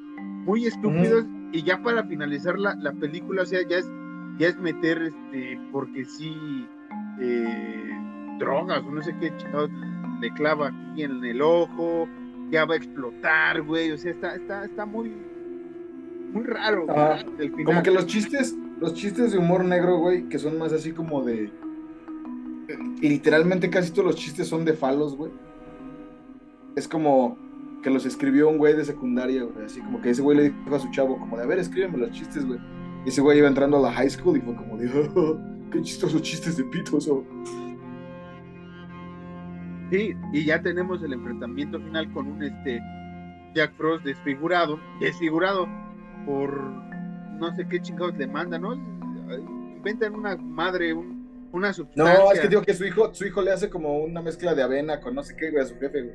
muy estúpidos y ya para finalizar la, la, película, o sea, ya es, ya es meter, este, porque sí, eh, drogas o no sé qué chingados le clava aquí en el ojo, ya va a explotar, güey, o sea, está, está, está muy, muy raro. como que los chistes, los chistes de humor negro, güey, que son más así como de, literalmente casi todos los chistes son de falos, güey. Es como que los escribió un güey de secundaria, güey, así como que ese güey le dijo a su chavo, como de, a ver, escríbeme los chistes, güey. Y ese güey iba entrando a la high school y fue como de, oh, qué chistosos chistes de pitos, oh". Sí, y ya tenemos el enfrentamiento final con un este Jack Frost desfigurado, desfigurado por no sé qué chingados le manda, ¿no? Inventan una madre, una sustancia. No, es que digo que su hijo, su hijo le hace como una mezcla de avena con no sé qué, güey, a su jefe, güey,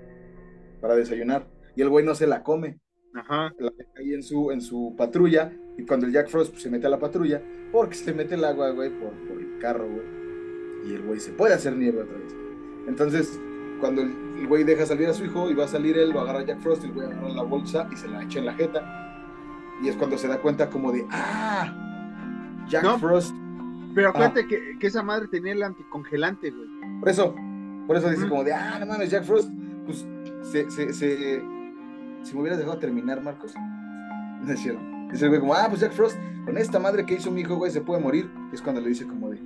para desayunar. Y el güey no se la come. Ajá. La deja ahí en su, en su patrulla. Y cuando el Jack Frost pues, se mete a la patrulla, porque se mete el agua, güey, por, por el carro, güey. Y el güey se puede hacer nieve otra vez. Entonces, cuando el, güey deja salir a su hijo y va a salir él, lo agarra a Jack Frost, el güey agarra la bolsa y se la echa en la jeta. Y es cuando se da cuenta como de, ah, Jack Frost. Pero ah. acuérdate que, que, esa madre tenía el anticongelante, güey. Por eso, por eso dice como de, ah, no mames, Jack Frost, pues se, se, se, si me hubieras dejado terminar, Marcos. No es cierto. Dice el güey como, ah, pues Jack Frost, con esta madre que hizo mi hijo, güey, se puede morir. Es cuando le dice como de,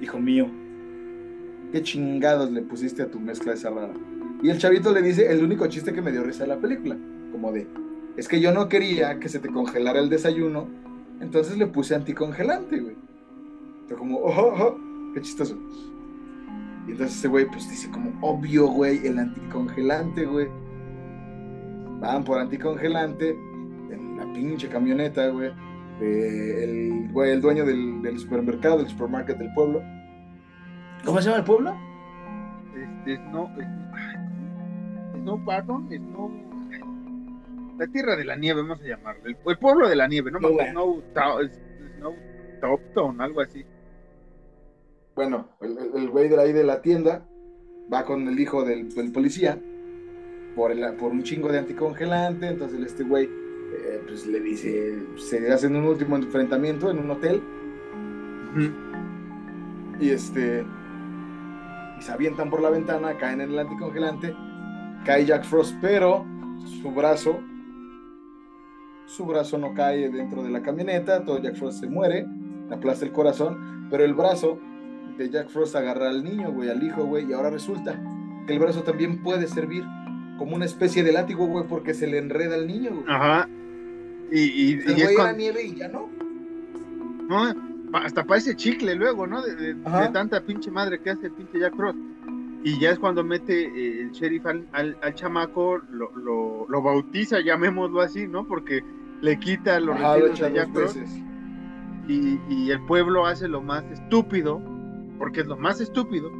hijo mío, ¿qué chingados le pusiste a tu mezcla esa rara? Y el chavito le dice el único chiste que me dio risa de la película, como de, es que yo no quería que se te congelara el desayuno, entonces le puse anticongelante, güey. Entonces como, oh, oh, oh, qué chistoso. Y entonces ese güey pues dice como, obvio, güey, el anticongelante, güey. Van por anticongelante en la pinche camioneta, güey. el, güey, el dueño del, del supermercado, del supermarket del pueblo ¿Cómo se llama el pueblo? Este, no, no, pardon, no, la tierra de la nieve, vamos a llamarlo, el, pueblo de la nieve, no, no, no, no algo así. Bueno, el, güey de ahí de la tienda va con el hijo del, policía por, el, por un chingo de anticongelante, entonces este güey eh, pues le dice, se hacen un último enfrentamiento en un hotel. Y este, y se avientan por la ventana, caen en el anticongelante, cae Jack Frost, pero su brazo, su brazo no cae dentro de la camioneta, todo Jack Frost se muere, aplasta el corazón, pero el brazo de Jack Frost agarra al niño, güey, al hijo, güey, y ahora resulta que el brazo también puede servir como una especie de látigo, güey, porque se le enreda al niño, güey. Ajá. Y, y, y es nieve y ya no. No, hasta parece chicle luego, ¿no? De, tanta pinche madre que hace el pinche Jack Frost. Y ya es cuando mete eh, el sheriff al, al, chamaco, lo, lo, lo, bautiza, llamémoslo así, ¿no? Porque le quita los residuos de Jack Frost. Y, y, el pueblo hace lo más estúpido, porque es lo más estúpido,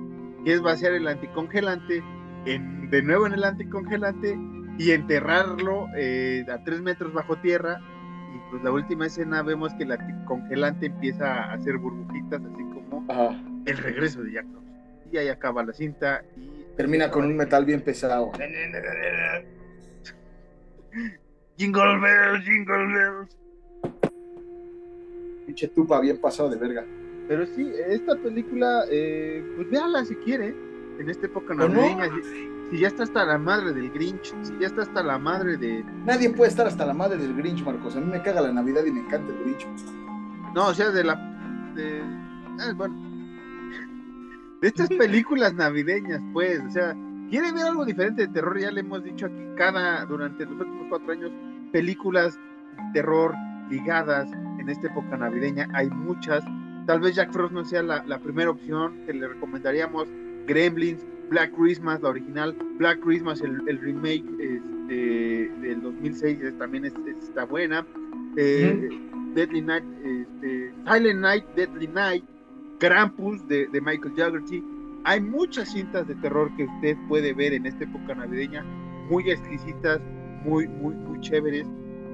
que es vaciar el anticongelante en, de nuevo en el anticongelante y enterrarlo eh, a tres metros bajo tierra pues la última escena vemos que la congelante empieza a hacer burbujitas, así como el regreso de Jack Y ahí acaba la cinta y... Termina con un metal bien pesado. jingle bells, jingle bells. Pinche tupa bien pasado de verga. Pero sí, esta película, eh, pues véala si quiere, en esta época navideña si ya está hasta la madre del Grinch, si ya está hasta la madre de... Nadie puede estar hasta la madre del Grinch, Marcos. A mí me caga la Navidad y me encanta el Grinch. No, o sea, de la... De... Ah, bueno. De estas películas navideñas, pues, o sea, quiere ver algo diferente de terror, ya le hemos dicho aquí cada, durante los últimos cuatro años, películas de terror ligadas en esta época navideña, hay muchas. Tal vez Jack Frost no sea la, la primera opción que le recomendaríamos. Gremlins, Black Christmas, la original, Black Christmas, el, remake este, del 2006 también está buena. Eh, Deadly Night, este, Silent Night, Deadly Night, Krampus de, Michael Jaggerty. Hay muchas cintas de terror que usted puede ver en esta época navideña, muy exquisitas, muy, muy, muy chéveres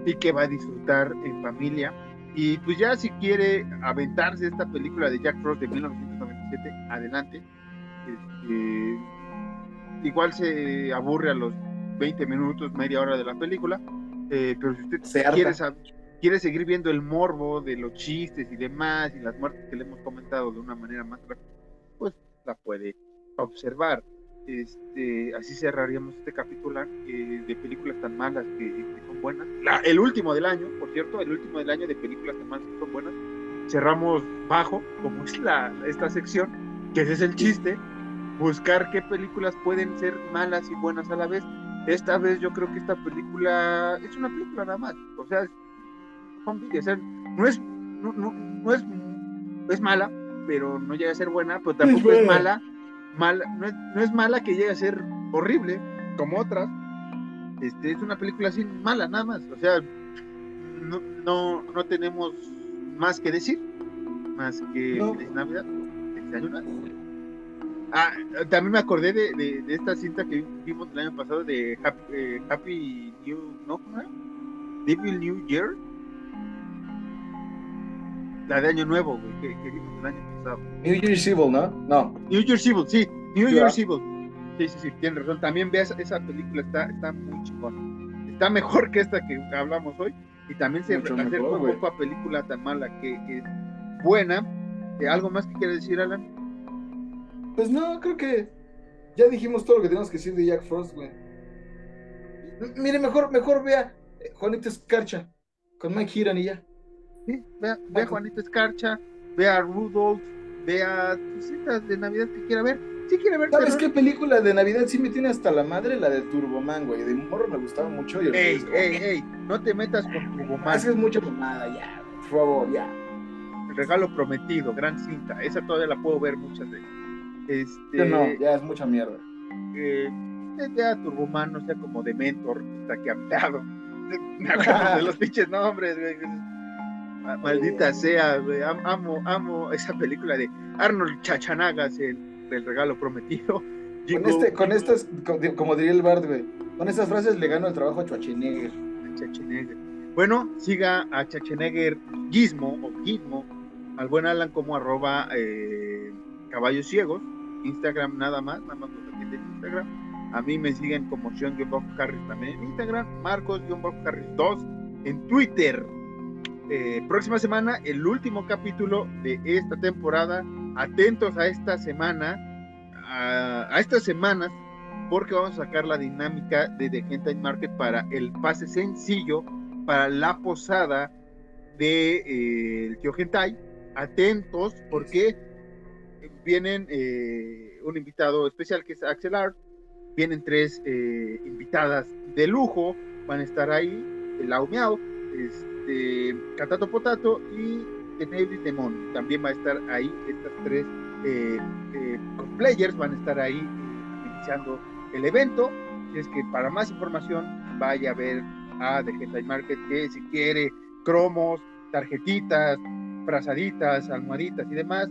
y que va a disfrutar en familia. Y pues ya si quiere aventarse esta película de Jack Frost de 1997, adelante. Este, igual se aburre a los 20 minutos, media hora de la película. Eh, pero si usted Se quiere, quiere seguir viendo el morbo de los chistes y demás, y las muertes que le hemos comentado de una manera más rápida, pues la puede observar. Este, así cerraríamos este capítulo eh, de películas tan malas que, que buenas. La- el último del año, por cierto, el último del año de películas que son buenas. Cerramos bajo, como es la, esta sección, que ese es el chiste, buscar qué películas pueden ser malas y buenas a la vez. Esta vez yo creo que esta película es una película nada más. O sea, o no es, no, no- no es, es mala, pero no llega a ser buena, pero tampoco es, mala, mala no, es, no es mala que llegue a ser horrible, como otras. Este, es una película así mala, nada más. O sea, no, no, no tenemos más que decir, más que No. Feliz Navidad, Feliz Año Nuevo. Ah, también me acordé de, de, de esta cinta que vimos el año pasado de Happy, eh, Happy New, ¿no? Devil New Year. La de Año Nuevo, güey, que, que vimos el año pasado. New Year's Evil, ¿no? No. New Year's Evil, sí, New Year's Evil. Sí, sí, sí, tienes razón. También veas esa película, está, está muy chingona. Está mejor que esta que hablamos hoy. Y también se mejor, un poco a película tan mala que, que es buena. Eh, ¿Algo más que quieres decir, Alan? Pues no, creo que ya dijimos todo lo que tenemos que decir de Jack Frost, güey. Mire, mejor, mejor vea eh, Juanita Escarcha con Mike Hiran y ya. Sí, vea, vea a Juanito Escarcha, vea a Rudolph, vea sus citas de Navidad que quiera ver. Si quiere ver ¿Sabes qué película de Navidad sí me tiene hasta la madre? La de Turboman, güey. De morro me gustaba mucho. Y el Ey, ey, ey, no te metas con tu Ah, Es que es mucha mamada, ya. Por favor, ya. El regalo prometido, gran cinta. Esa todavía la puedo ver muchas veces. Este, Yo no, ya es mucha mierda. eh, usted vea a Turboman, no sea como de mentor, que está lado. Me acuerdo de los pinches nombres, güey. Ma- Maldita sea, güey. Am- Amo, amo esa película de Arnold Chachanagas, el, el regalo prometido. Con, este, con estas, como diría el Bard, güey. Con estas frases le gano el trabajo a Schwarzenegger. Schwarzenegger. Bueno, siga a Schwarzenegger Gizmo o Gizmo, al buen Alan como arroba eh, caballos ciegos, Instagram nada más, nada más los aquí Instagram. A mí me siguen como Sean Harris también en Instagram, Marcos Harris 2 en Twitter. Eh, próxima semana, el último capítulo de esta temporada. Atentos a esta semana, a, estas semanas, porque vamos a sacar la dinámica de The Hentai Market para el pase sencillo para la posada de eh, tío. Atentos, porque vienen eh, un invitado especial que es Axel Art. Vienen tres eh, invitadas de lujo, van a estar ahí, el Lau Miau, este, Catato Potato y Tenebris Demon. También va a estar ahí estas tres eh, eh, cosplayers, van a estar ahí eh, iniciando el evento. Es que para más información, vaya a ver a The Hentai Market, que si quiere cromos, tarjetitas, frazaditas, almohaditas y demás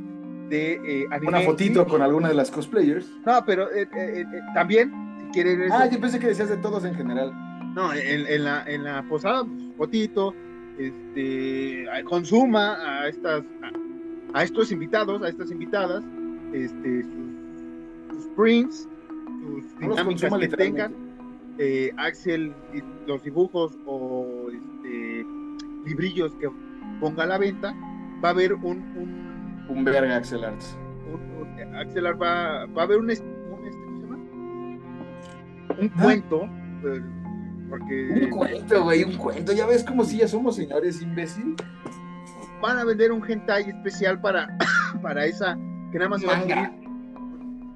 de eh, anime. Una fotito con alguna de las cosplayers. No, pero eh, eh, eh, también, si quiere ver eso, Ah, yo pensé que decías de todos en general. no, en, en la, en la posada, pues, fotito, este, a- consuma a estas, a, a estos invitados, a estas invitadas, este, sus, sus prints, sus dinámicas consuma que tengan, eh, Axel, y los dibujos o este, librillos que ponga a la venta, va a haber un, un, Un verga Axel Arts. un- un- Axel Ar va, va a haber un, un este, ¿cómo se llama? Un Ah. cuento, eh, porque Un cuento, güey, un cuento. Ya ves como si ya somos señores imbécil. van a vender un hentai especial para, para esa, que nada más va a Manga. adquirir,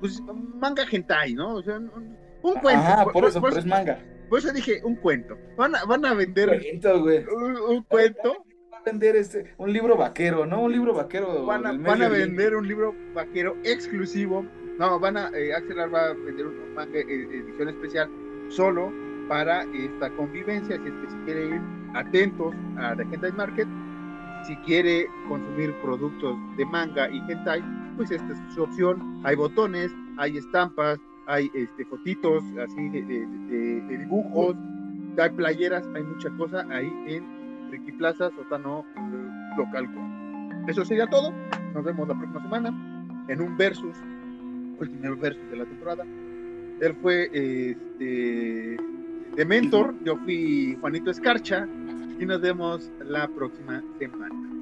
pues manga hentai, ¿no? O sea, un, un cuento. Ajá, por eso, por, pero es manga. por eso dije un cuento. Van a, van a vender Cuento, güey. un, un cuento, Va a vender este, un libro vaquero, ¿no? Un libro vaquero. van a, van a vender un libro vaquero exclusivo. No, van a, eh, Axel Ar va a vender un manga eh, edición especial solo para esta convivencia. Así es que si quiere ir atentos a The Hentai Market, si quiere consumir productos de manga y hentai, pues esta es su opción. Hay botones, hay estampas, hay este, fotitos así de, de- de- de dibujos, hay playeras, hay mucha cosa ahí en Ricky Plaza, Sótano eh, Local. Eso sería todo. Nos vemos la próxima semana en un versus, último versus de la temporada. Él fue este, de Mentor. Yo fui Juanito Escarcha y nos vemos la próxima semana.